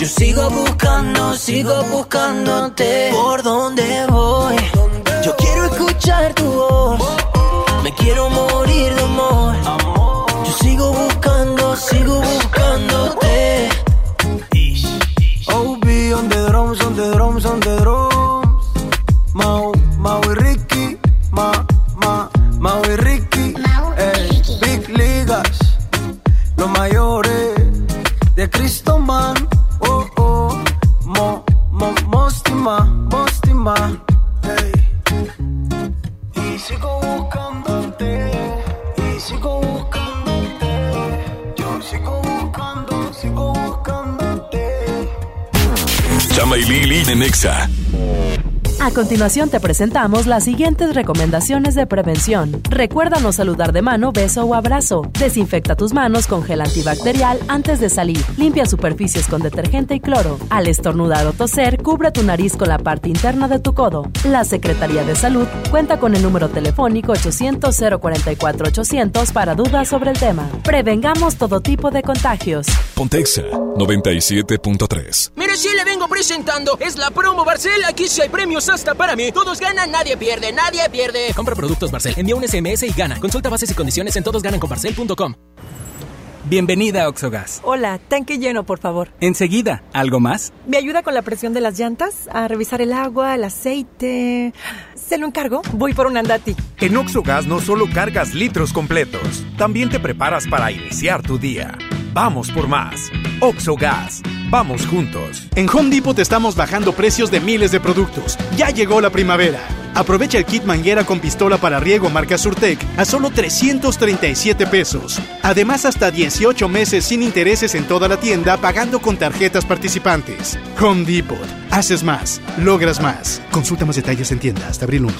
Yo sigo buscando, sigo buscándote. ¿Por dónde voy? Yo quiero escuchar tu voz. Me quiero morir de amor. Yo sigo buscando, sigo buscándote. OB on the drums, on the drums, on the drums. Sigo buscándote, y sigo buscándote. Yo sigo buscando, sigo buscándote. Chama y Lili de Nexa. A continuación te presentamos las siguientes recomendaciones de prevención. Recuerda no saludar de mano, beso o abrazo. Desinfecta tus manos con gel antibacterial antes de salir. Limpia superficies con detergente y cloro. Al estornudar o toser, cubre tu nariz con la parte interna de tu codo. La Secretaría de Salud cuenta con el número telefónico 800-044-800 para dudas sobre el tema. Prevengamos todo tipo de contagios. Pontexa 97.3. Mire, sí le vengo presentando. Es la promo Barcel. Aquí sí hay premios hasta para mí. Todos ganan, nadie pierde, nadie pierde. Compra productos Barcel, envía un SMS y gana. Consulta bases y condiciones en todosgananconbarcel.com. Bienvenida a Oxogas. Hola, tanque lleno, por favor. Enseguida, ¿algo más? ¿Me ayuda con la presión de las llantas? A revisar el agua, el aceite. ¿Se lo encargo? Voy por un andati. En Oxogas no solo cargas litros completos, también te preparas para iniciar tu día. Vamos por más. Oxogas. Vamos juntos. En Home Depot te estamos bajando precios de miles de productos. Ya llegó la primavera. Aprovecha el kit manguera con pistola para riego marca Surtec a solo 337 pesos. Además, hasta 18 meses sin intereses en toda la tienda pagando con tarjetas participantes. Home Depot. Haces más. Logras más. Consulta más detalles en tienda hasta abril 1.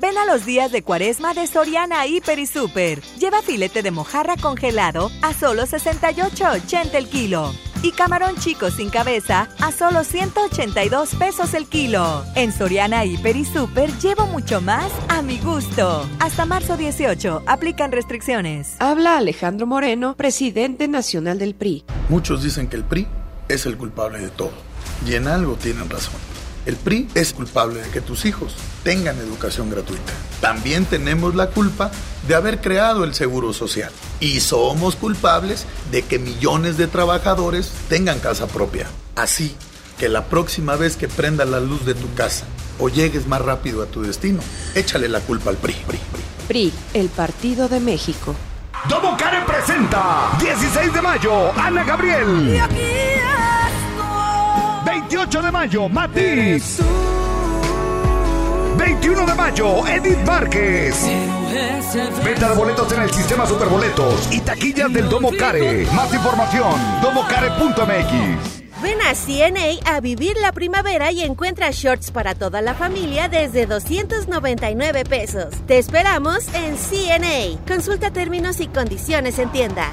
Ven a los días de cuaresma de Soriana Hiper y Super. Lleva filete de mojarra congelado a solo 68.80 el kilo. Y camarón chico sin cabeza a solo 182 pesos el kilo. En Soriana Hiper y Super llevo mucho más a mi gusto. Hasta marzo 18, aplican restricciones. Habla Alejandro Moreno, presidente nacional del PRI. Muchos dicen que el PRI es el culpable de todo. Y en algo tienen razón. El PRI es culpable de que tus hijos tengan educación gratuita. También tenemos la culpa de haber creado el Seguro Social. Y somos culpables de que millones de trabajadores tengan casa propia. Así que la próxima vez que prenda la luz de tu casa o llegues más rápido a tu destino, échale la culpa al PRI. PRI, PRI. PRI, el Partido de México. Domo Care presenta 16 de mayo, Ana Gabriel. 28 de mayo, Matiz. 21 de mayo, Edith Márquez. Venta de boletos en el sistema Superboletos y taquillas del Domo Care. Más información, domocare.mx. Ven a CNA a vivir la primavera y encuentra shorts para toda la familia desde 299 pesos. Te esperamos en CNA. Consulta términos y condiciones en tienda.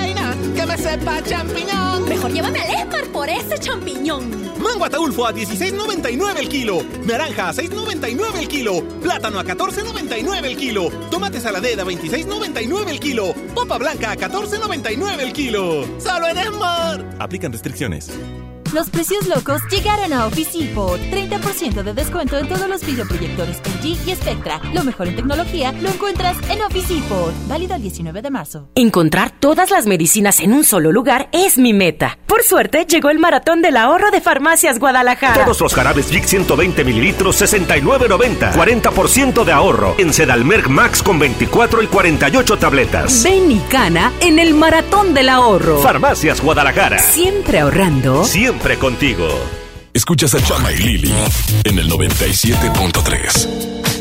sepa champiñón. Mejor llévame al Esmar por ese champiñón. Mango Ataulfo a 16.99 el kilo. Naranja a 6.99 el kilo. Plátano a 14.99 el kilo. Tomate saladera a 26.99 el kilo. Popa blanca a 14.99 el kilo. ¡Solo en Esmar! Aplican restricciones. Los precios locos llegaron a Office Depot. 30% de descuento en todos los videoproyectores LG y Spectra. Lo mejor en tecnología lo encuentras en Office Depot. Válido el 19 de marzo. Encontrar todas las medicinas en un solo lugar es mi meta. Por suerte, llegó el maratón del ahorro de Farmacias Guadalajara. Todos los jarabes Vic 120 mililitros, 69.90. 40% de ahorro. En Sedalmerc Max con 24 y 48 tabletas. Ven y cana en el maratón del ahorro. Farmacias Guadalajara. Siempre ahorrando. Siempre contigo. Escuchas a Chama y Lili en el 97.3.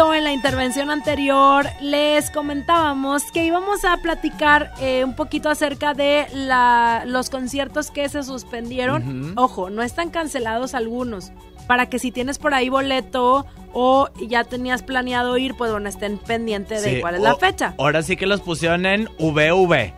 en la intervención anterior les comentábamos que íbamos a platicar eh, un poquito acerca de la, los conciertos que se suspendieron. Ojo, no están cancelados algunos. Para que si tienes por ahí boleto o ya tenías planeado ir, pues bueno, estén pendientes de Sí, cuál es la fecha. Ahora sí que los pusieron en VV.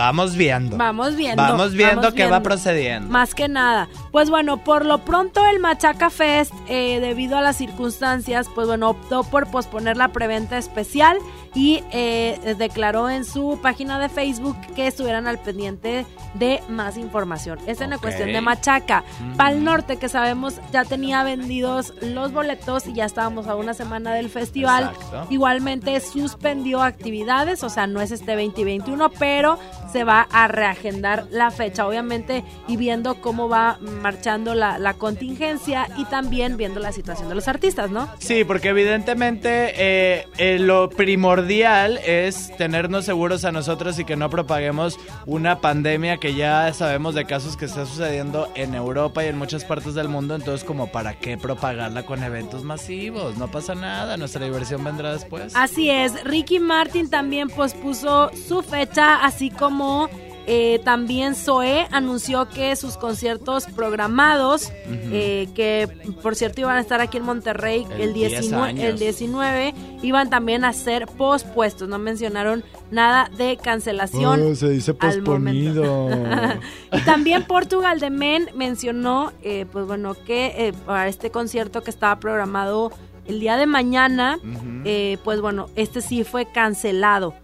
Vamos viendo. Vamos viendo. Vamos viendo vamos qué va procediendo. Más que nada. Pues bueno, por lo pronto el Machaca Fest, eh, debido a las circunstancias, pues bueno, optó por posponer la preventa especial y eh, declaró en su página de Facebook que estuvieran al pendiente de más información. Es en la cuestión de Machaca. Pal Norte, que sabemos ya tenía vendidos los boletos y ya estábamos a una semana del festival. Igualmente suspendió actividades, o sea, no es este 2021, pero se va a reagendar la fecha, obviamente, y viendo cómo va marchando la, la contingencia y también viendo la situación de los artistas, ¿no? Sí, porque evidentemente eh, eh, lo primordial es tenernos seguros a nosotros y que no propaguemos una pandemia que ya sabemos de casos que está sucediendo en Europa y en muchas partes del mundo, entonces como para qué propagarla con eventos masivos, no pasa nada, nuestra diversión vendrá después. Así es, Ricky Martin también pospuso su fecha, así como eh, también Zoe anunció que sus conciertos programados, eh, que por cierto iban a estar aquí en Monterrey el, 19, el 19, iban también a ser pospuestos. No mencionaron nada de cancelación. Oh, se dice posponido. y también Portugal de Men mencionó, eh, pues bueno, que para este concierto que estaba programado el día de mañana, pues bueno, este sí fue cancelado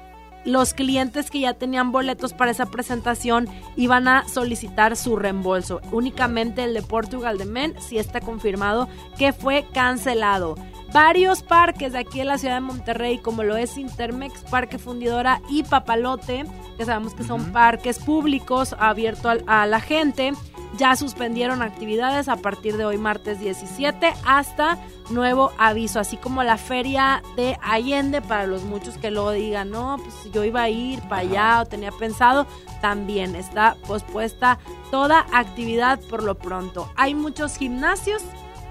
los clientes que ya tenían boletos para esa presentación iban a solicitar su reembolso. Únicamente el de Portugal de Men sí está confirmado que fue cancelado. Varios parques de aquí en la ciudad de Monterrey, como lo es Intermex, Parque Fundidora y Papalote, que sabemos que son parques públicos abiertos a la gente, ya suspendieron actividades a partir de hoy martes 17 hasta nuevo aviso, así como la feria de Allende para los muchos que luego digan, no, pues yo iba a ir para allá o tenía pensado, también está pospuesta toda actividad por lo pronto. Hay muchos gimnasios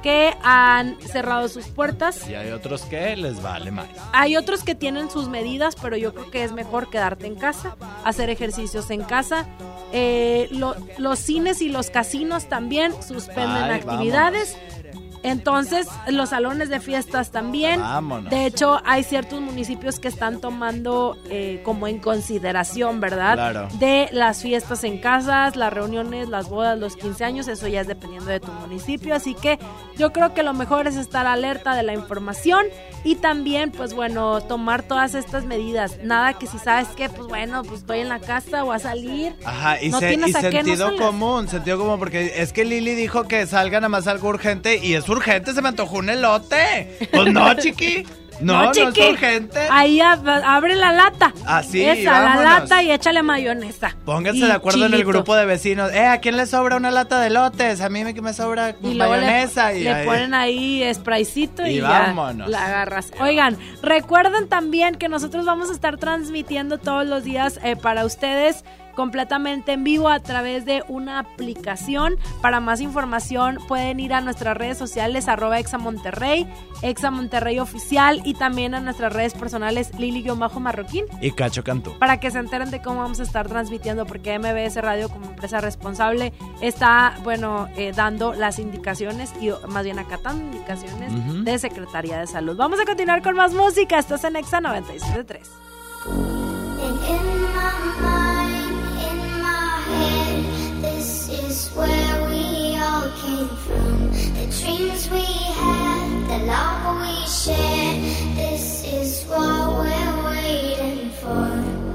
que han cerrado sus puertas. Y hay otros que les vale más. Hay otros que tienen sus medidas, pero yo creo que es mejor quedarte en casa, hacer ejercicios en casa. Eh, los cines y los casinos también suspenden actividades. Entonces, los salones de fiestas también. De hecho, hay ciertos municipios que están tomando eh, como en consideración, ¿verdad? De las fiestas en casas, las reuniones, las bodas, los 15 años, eso ya es dependiendo de tu municipio. Así que yo creo que lo mejor es estar alerta de la información y también, pues bueno, tomar todas estas medidas. Nada que si sabes que, pues bueno, pues estoy en la casa o a salir. Ajá, y, sentido común, sentido común, porque es que Lili dijo que salgan a más algo urgente y es urgente, se me antojó un elote. Pues no, chiqui. No, no, es urgente. Ahí abre la lata. Así, Esa, la lata y échale mayonesa. Pónganse de acuerdo en el grupo de vecinos. Eh, ¿a quién le sobra una lata de lotes? A mí me, me sobra mayonesa. Le, y le ponen ahí spraycito y, ya la agarras. Oigan, recuerden también que nosotros vamos a estar transmitiendo todos los días eh, para ustedes completamente en vivo a través de una aplicación. Para más información pueden ir a nuestras redes sociales arroba examonterrey, examonterrey oficial y también a nuestras redes personales Lili-Marroquín y Cacho Cantú. Para que se enteren de cómo vamos a estar transmitiendo porque MBS Radio como empresa responsable está, bueno, eh, dando las indicaciones y más bien acatando indicaciones de Secretaría de Salud. Vamos a continuar con más música. Estás en Exa 97.3. is where we all came from. The dreams we had, the love we shared. This is what we're waiting for.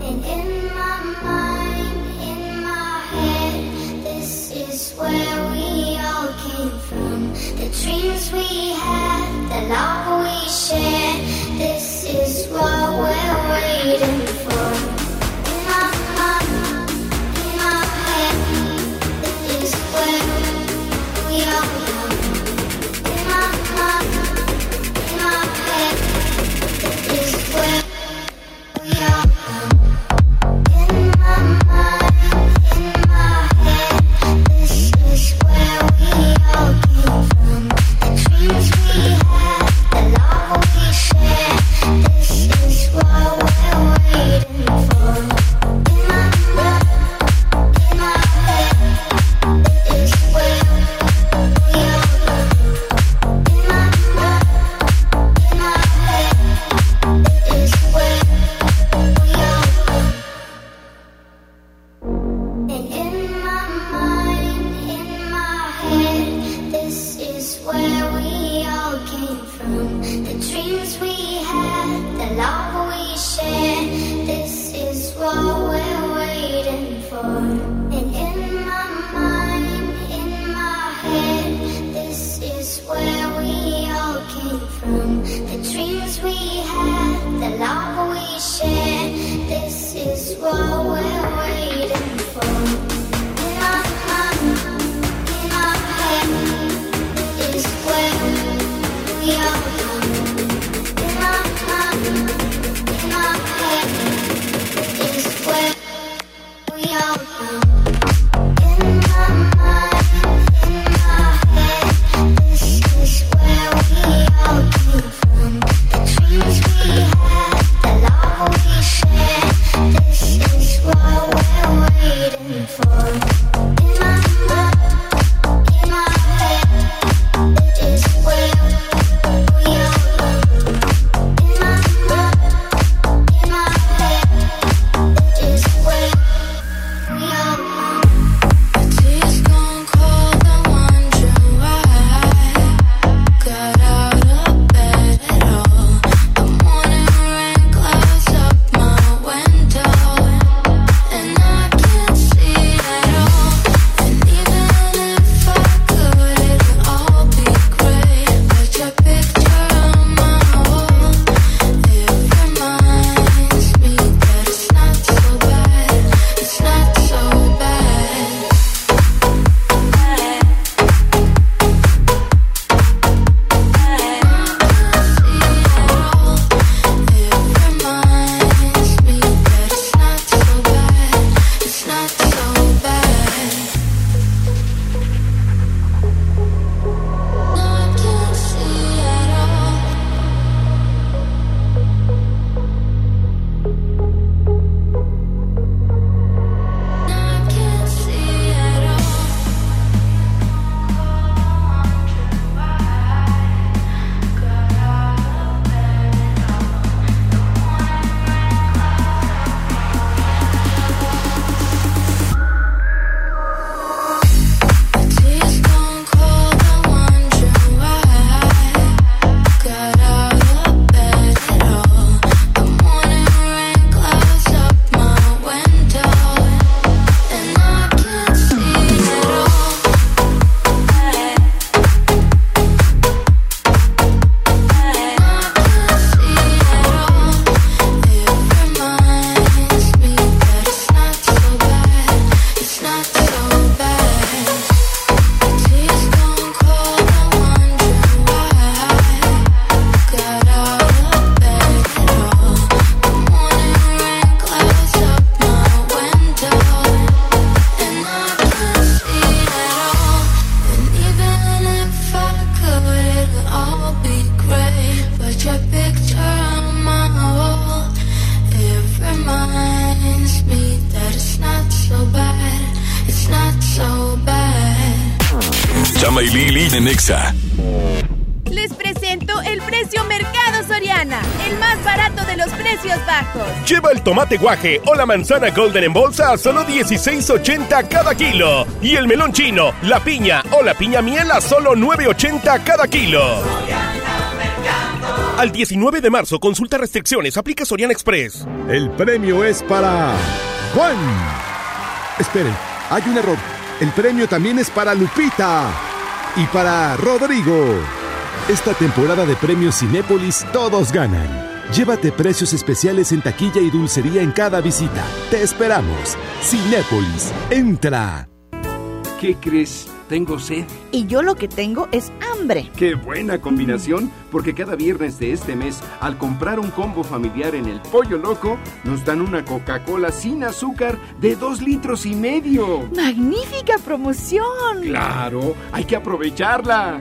And in my mind, in my head, this is where we all came from. The dreams we had, the love we shared. This is what we're tomate guaje o la manzana golden en bolsa a solo 16.80 cada kilo. Y el melón chino, la piña o la piña miel a solo 9.80 cada kilo. Al 19 de marzo, consulta restricciones, aplica Soriana Express. El premio es para Juan. Esperen, hay un error. El premio también es para Lupita y para Rodrigo. Esta temporada de premios Cinépolis todos ganan. Llévate precios especiales en taquilla y dulcería en cada visita. Te esperamos. Cinépolis, entra. ¿Qué crees? Tengo sed. Y yo lo que tengo es hambre. Qué buena combinación, porque cada viernes de este mes, al comprar un combo familiar en el Pollo Loco, nos dan una Coca-Cola sin azúcar de dos litros y medio. ¡Magnífica promoción! Claro, hay que aprovecharla.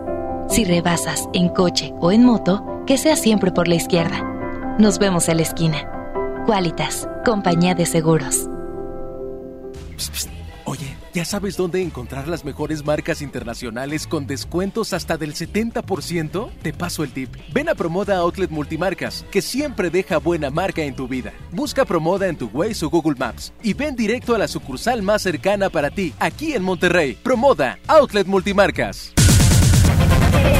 Si rebasas en coche o en moto, que sea siempre por la izquierda. Nos vemos en la esquina. Qualitas, compañía de seguros. Oye, ¿ya sabes dónde encontrar las mejores marcas internacionales con descuentos hasta del 70%? Te paso el tip. Ven a Promoda Outlet Multimarcas, que siempre deja buena marca en tu vida. Busca Promoda en tu Waze o Google Maps y ven directo a la sucursal más cercana para ti, aquí en Monterrey. Promoda Outlet Multimarcas.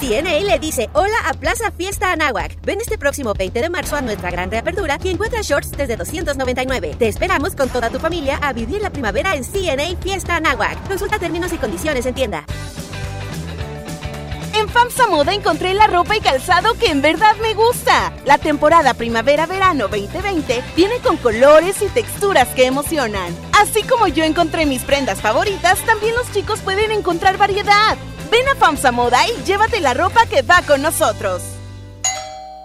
CNA le dice hola a Plaza Fiesta Anáhuac. Ven este próximo 20 de marzo a nuestra gran reapertura y encuentra shorts desde 299. Te esperamos con toda tu familia a vivir la primavera en CNA Fiesta Anáhuac. Consulta términos y condiciones en tienda. En FAMSA Moda encontré la ropa y calzado que en verdad me gusta. La temporada primavera-verano 2020 viene con colores y texturas que emocionan. Así como yo encontré mis prendas favoritas, también los chicos pueden encontrar variedad. Ven a FAMSA Moda y llévate la ropa que va con nosotros.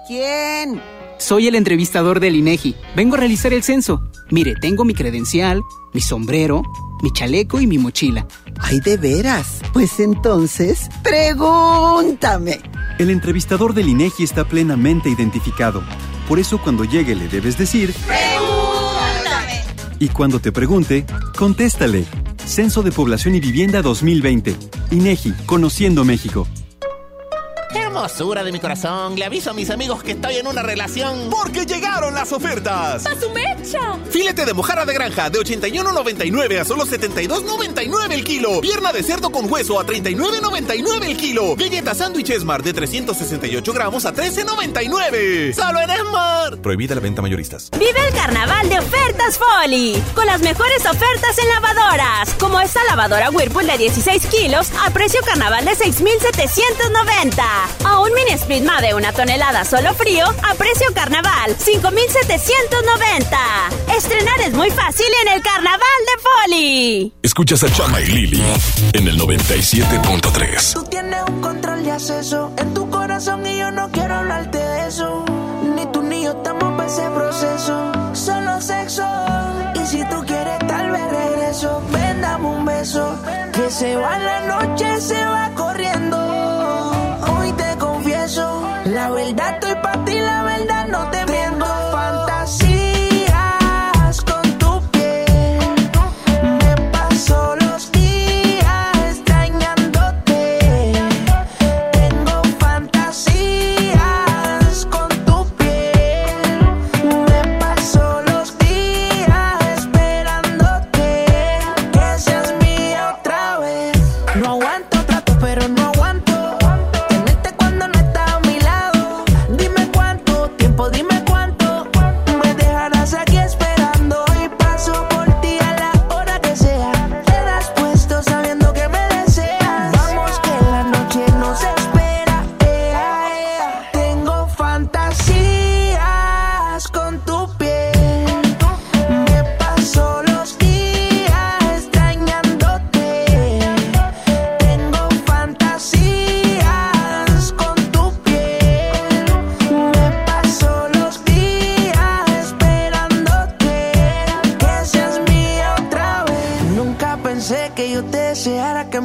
¿Quién? Soy el entrevistador del INEGI. Vengo a realizar el censo. Mire, tengo mi credencial, mi sombrero, mi chaleco y mi mochila. Ay, de veras. Pues entonces, pregúntame. El entrevistador del INEGI está plenamente identificado. Por eso cuando llegue le debes decir... ¡Pregúntame! Y cuando te pregunte, contéstale. Censo de Población y Vivienda 2020. INEGI, Conociendo México. ¡Qué hermosura de mi corazón! Le aviso a mis amigos que estoy en una relación. Porque llegaron las ofertas. ¡A su mecha! Filete de mojarra de granja de 81.99 a solo 72.99 el kilo. Pierna de cerdo con hueso a 39.99 el kilo. Galleta sándwich Esmar de 368 gramos a 13.99. ¡Solo en Esmar! Prohibida la venta mayoristas. Vive el carnaval de ofertas Folly. Con las mejores ofertas en lavadoras. Como esta lavadora Whirlpool de 16 kilos a precio carnaval de 6,790. O un mini split Ma de una tonelada solo frío a precio carnaval 5,790. Estrenar es muy fácil en el carnaval de Folly. Escuchas a Chama y Lili en el 97.3. Tú tienes un control de acceso en tu corazón y yo no quiero hablarte de eso. Ni tú ni yo estamos para ese proceso. Solo sexo. Y si tú quieres, tal vez regreso. Ven, dame un beso. Que se va la noche, se va corriendo.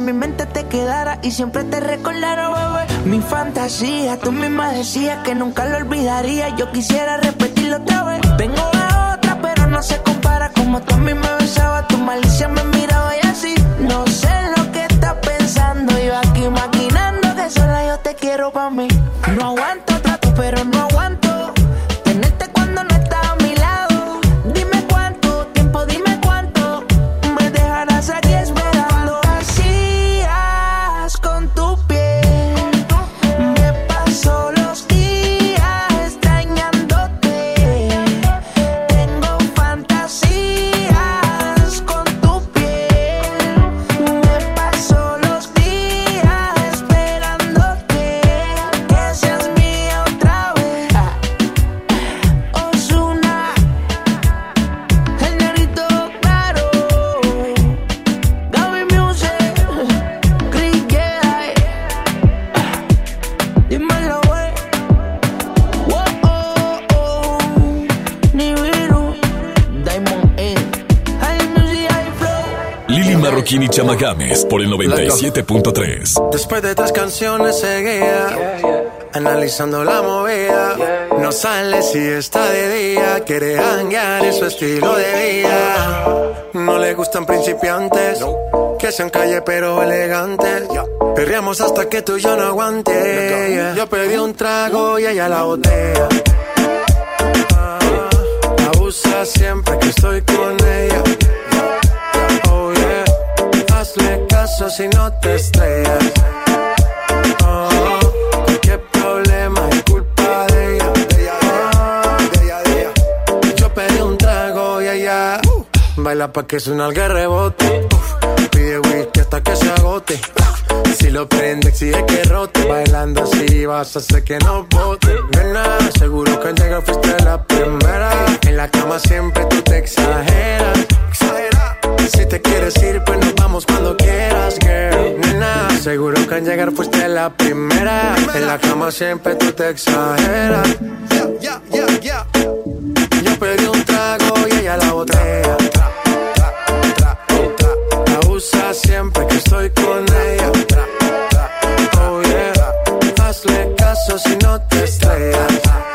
Mi mente te quedara y siempre te recordara, bebé. Mi fantasía, tú misma decías que nunca lo olvidaría. Yo quisiera repetirlo otra vez. Tengo a otra, pero no se compara. Como tú a mí me besaba, tu malicia me Games por el 97.3. Después de tres canciones seguía analizando la movida. No sale si está de día, quiere hanguear, es su estilo de vida. No le gustan principiantes, que sean calle pero elegantes. Perreamos hasta que tú y yo no aguante. Yo pedí un trago y ella la botella. Ah, Abusa siempre que estoy con ella. Si no te estrellas. Oh, qué problema es culpa de ella. Ah, Yo pedí un trago y ella baila pa' que suena el rebote. Uf, Pide whisky hasta que se agote. Si lo prende, exige que rote. Bailando así vas a hacer que no bote. Nena, seguro que al llegar fuiste la primera. En la cama siempre tú te exageras. Si te quieres ir, pues nos vamos cuando quieras, girl. Nena, seguro que al llegar fuiste la primera. En la cama siempre tú te exageras. Yeah, yeah, yeah, Yo pedí un trago y ella la botella. Abusa siempre que estoy con ella. Oh yeah. Hazle caso si no te estrellas.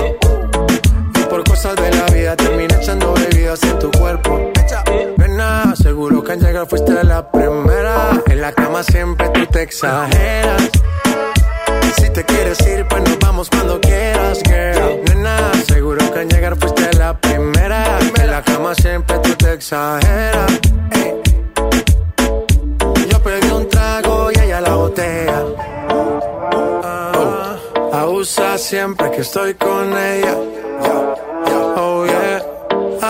Por cosas de la vida terminé echando bebidas en tu cuerpo. Nena, seguro que al llegar fuiste la primera. En la cama siempre tú te exageras. Si te quieres ir, pues nos vamos cuando quieras, girl. Nena, seguro que al llegar fuiste la primera. En la cama siempre tú te exageras. Yo pedí un trago y ella la botella. Ah, abusa siempre que estoy con ella.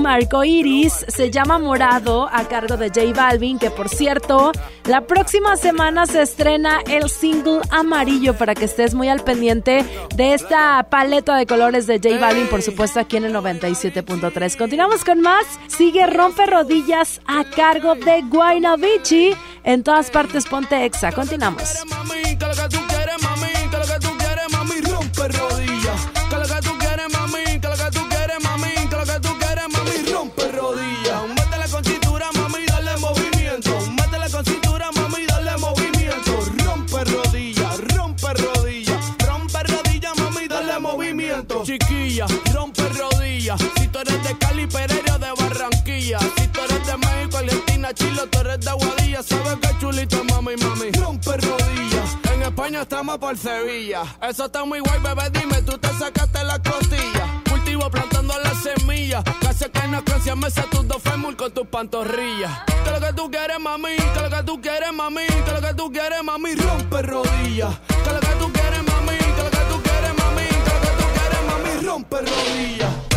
álbum Arcoiris se llama Morado a cargo de J Balvin, que por cierto, la próxima semana se estrena el single Amarillo para que estés muy al pendiente de esta paleta de colores de J Balvin, por supuesto aquí en el 97.3. Continuamos con más. Sigue Rompe Rodillas a cargo de Guaynabichi. En todas partes ponte exa. Continuamos. Si tú eres de México, Argentina, Chile, tú eres de Aguadilla. Sabes que chulito, mami, mami, rompe rodillas. En España estamos por Sevilla. Eso está muy guay, bebé, dime, tú te sacaste la costilla. Cultivo plantando las semillas. Casi que no canción me sé tus dos fémur con tus pantorrillas. Que lo que tú quieres, mami, que lo que tú quieres, mami, que lo que tú quieres, mami, rompe rodillas. Que lo que tú quieres, mami, que lo que tú quieres, mami, que lo que tú quieres, mami, rompe rodillas.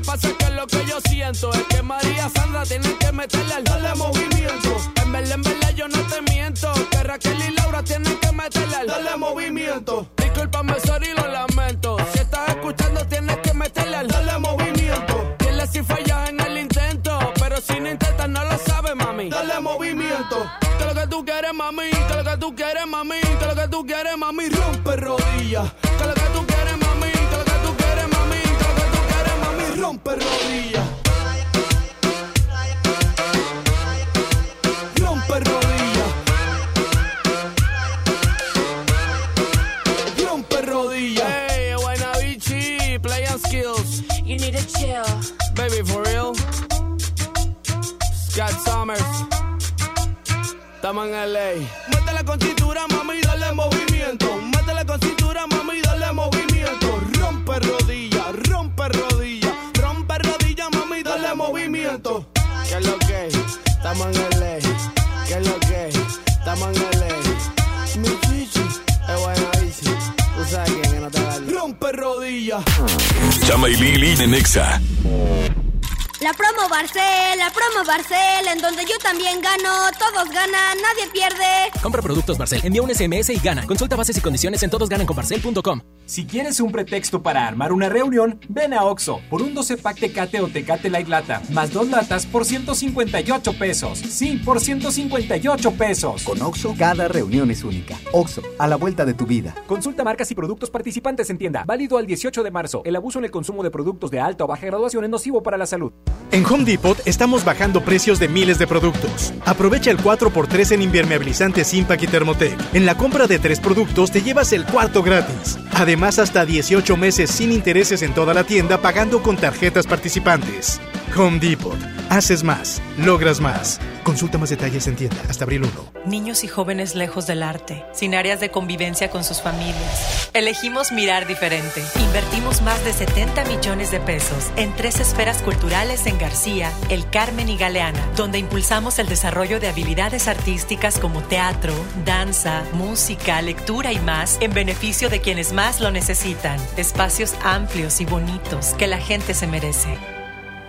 Pasa es que lo que yo siento es que María Sandra tiene que meterle al movimiento. En verdad, en verdad yo no te miento. Que Raquel y Laura tienen que meterle al movimiento. Discúlpame, sorry, lo lamento. Si estás escuchando, tienes que meterle al movimiento. Dile si fallas en el intento. Pero si no intentas, no lo sabes, mami. Dale movimiento. Que lo que tú quieres, mami. Que lo que tú quieres, mami. Que lo que tú quieres, mami. Rompe rodillas. rompe rodillas. Rompe rodillas. Rompe rodillas. Hey, Guaynabichi, play and skills. You need a chill. Baby, for real. Scott Summers. Estamos en LA. Métela con cintura, mami, y dale movimiento. Métela con cintura, mami, y dale movimiento. Rompe rodillas, rompe rodillas movimiento. ¿Qué es lo que? Estamos en LA. ¿Qué es lo que? Estamos en LA. Mi chichi es buena bici. Tú sabes quién que no te da Rompe rodilla. Chama y Lili de Nexa. La promo Barcel, la promo Barcel, en donde yo también gano, todos ganan, nadie pierde. Compra productos Barcel, envía un SMS y gana. Consulta bases y condiciones en todosgananconbarcel.com. Si quieres un pretexto para armar una reunión, ven a Oxo por un 12 pack Tecate o Tecate Light Lata, más dos latas por 158 pesos. Sí, por 158 pesos. Con Oxo, cada reunión es única. Oxo, a la vuelta de tu vida. Consulta marcas y productos participantes en tienda. Válido al 18 de marzo. El abuso en el consumo de productos de alta o baja graduación es nocivo para la salud. En Home Depot estamos bajando precios de miles de productos. Aprovecha el 4x3 en impermeabilizantes Impact y Thermotec. En la compra de tres productos te llevas el cuarto gratis. Además, hasta 18 meses sin intereses en toda la tienda pagando con tarjetas participantes. Home Depot. Haces más, logras más. Consulta más detalles en tienda hasta abril 1. Niños y jóvenes lejos del arte, sin áreas de convivencia con sus familias. Elegimos mirar diferente. Invertimos más de 70 millones de pesos en tres esferas culturales en García, El Carmen y Galeana, donde impulsamos el desarrollo de habilidades artísticas como teatro, danza, música, lectura y más en beneficio de quienes más lo necesitan. Espacios amplios y bonitos que la gente se merece.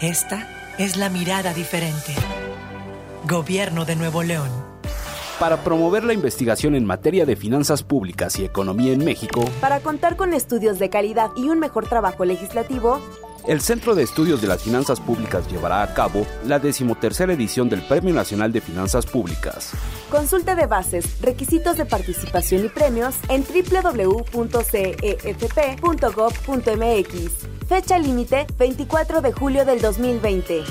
Esta es la mirada diferente. Gobierno de Nuevo León. Para promover la investigación en materia de finanzas públicas y economía en México, Para contar con estudios de calidad y un mejor trabajo legislativo, el Centro de Estudios de las Finanzas Públicas llevará a cabo la decimotercera edición del Premio Nacional de Finanzas Públicas. consulta de bases, requisitos de participación y premios en www.cefp.gov.mx. Fecha límite 24 de julio del 2020.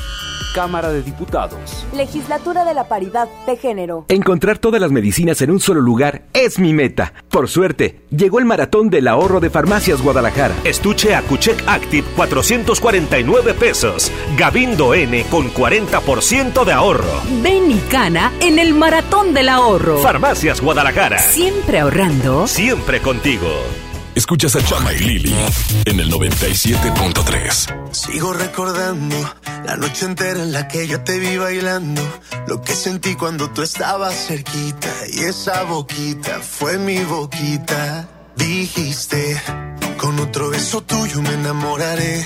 Cámara de Diputados. Legislatura de la Paridad de Género. Encontrar todas las medicinas en un solo lugar es mi meta. Por suerte, llegó el maratón del ahorro de Farmacias Guadalajara. Estuche Acuchec Active 449 pesos. Gabindo N con 40% de ahorro. Ven y cana en el maratón del ahorro. Farmacias Guadalajara. Siempre ahorrando. Siempre contigo. Escuchas a Chama y Lili en el 97.3. Sigo recordando la noche entera en la que yo te vi bailando. Lo que sentí cuando tú estabas cerquita. Y esa boquita fue mi boquita. Dijiste, con otro beso tuyo me enamoraré.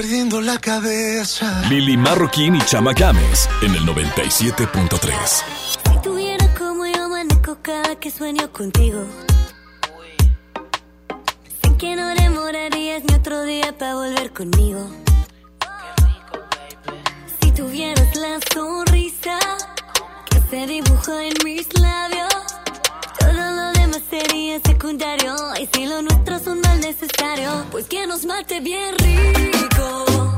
Perdiendo la cabeza. Lili Marroquín y Chama Games en el 97.3. Si tuviera como yo amanezco cada que sueño contigo. Sé que no demorarías ni otro día para volver conmigo. Si tuvieras la sonrisa que se dibuja en mis labios, sería secundario. Y si lo nuestro es un mal necesario, pues que nos mate bien rico,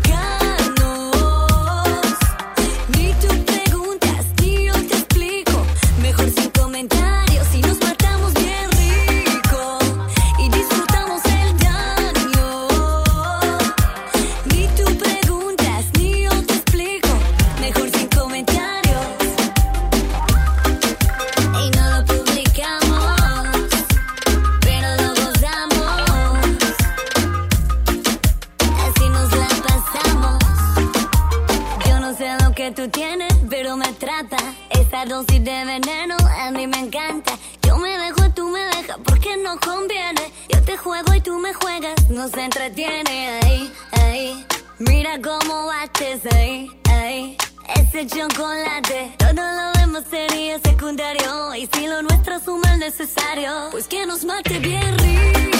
Ese chocolate, todo lo demás sería secundario. Y si lo nuestro es un mal necesario, pues que nos mate bien rico,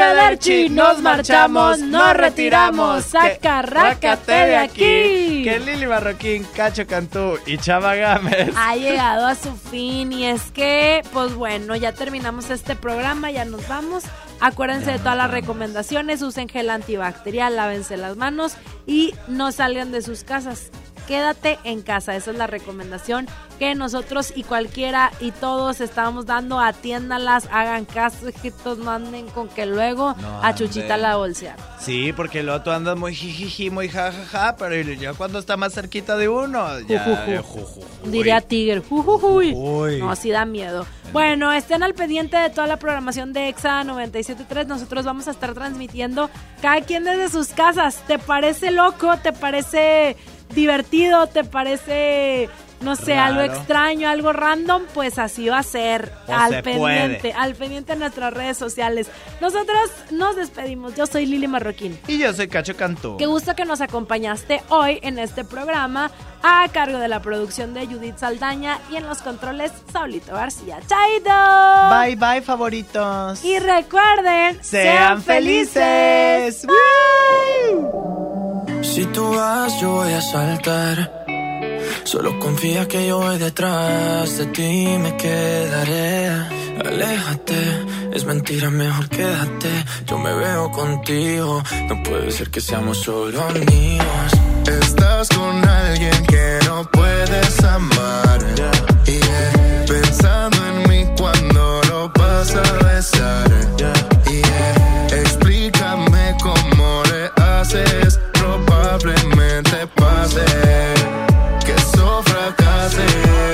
arrivederci, nos marchamos, nos retiramos, saca, rácate de aquí. Que Lili Marroquín, Cacho Cantú y Chava Gámez. Ha llegado a su fin y es que, pues bueno, ya terminamos este programa, ya nos vamos. Acuérdense de todas las recomendaciones, usen gel antibacterial, lávense las manos y no salgan de sus casas. Quédate en casa, esa es la recomendación que nosotros y cualquiera y todos estamos dando. Atiéndalas, hagan caso, hijitos, no anden con que luego No a Chuchita la bolsear. Sí, porque luego tú andas muy jijiji, muy jajaja, pero ya cuando está más cerquita de uno, ya. Eh. Diría Tiger. Jujujuy. Uy. No, sí da miedo. Bueno, estén al pendiente de toda la programación de EXA 97.3. Nosotros vamos a estar transmitiendo cada quien desde sus casas. ¿Te parece loco? ¿Te parece divertido? ¿Te parece, no sé, algo extraño, algo random? Pues así va a ser. O al se pendiente, puede. al pendiente en nuestras redes sociales. Nosotros nos despedimos. Yo soy Lili Marroquín. Y yo soy Cacho Cantú. Qué gusto que nos acompañaste hoy en este programa a cargo de la producción de Judith Saldaña y en los controles Saulito García. ¡Chaito! Bye bye, favoritos. Y recuerden, Sean felices. Si tú vas, yo voy a saltar. Solo confía que yo voy detrás de ti me quedaré. Aléjate, es mentira, mejor quédate. Yo me veo contigo, no puede ser que seamos solo amigos. Estás con alguien que no puedes amar. Y pensando en mí cuando lo vas a besar. Y explícame cómo le haces probablemente pase que eso fracase.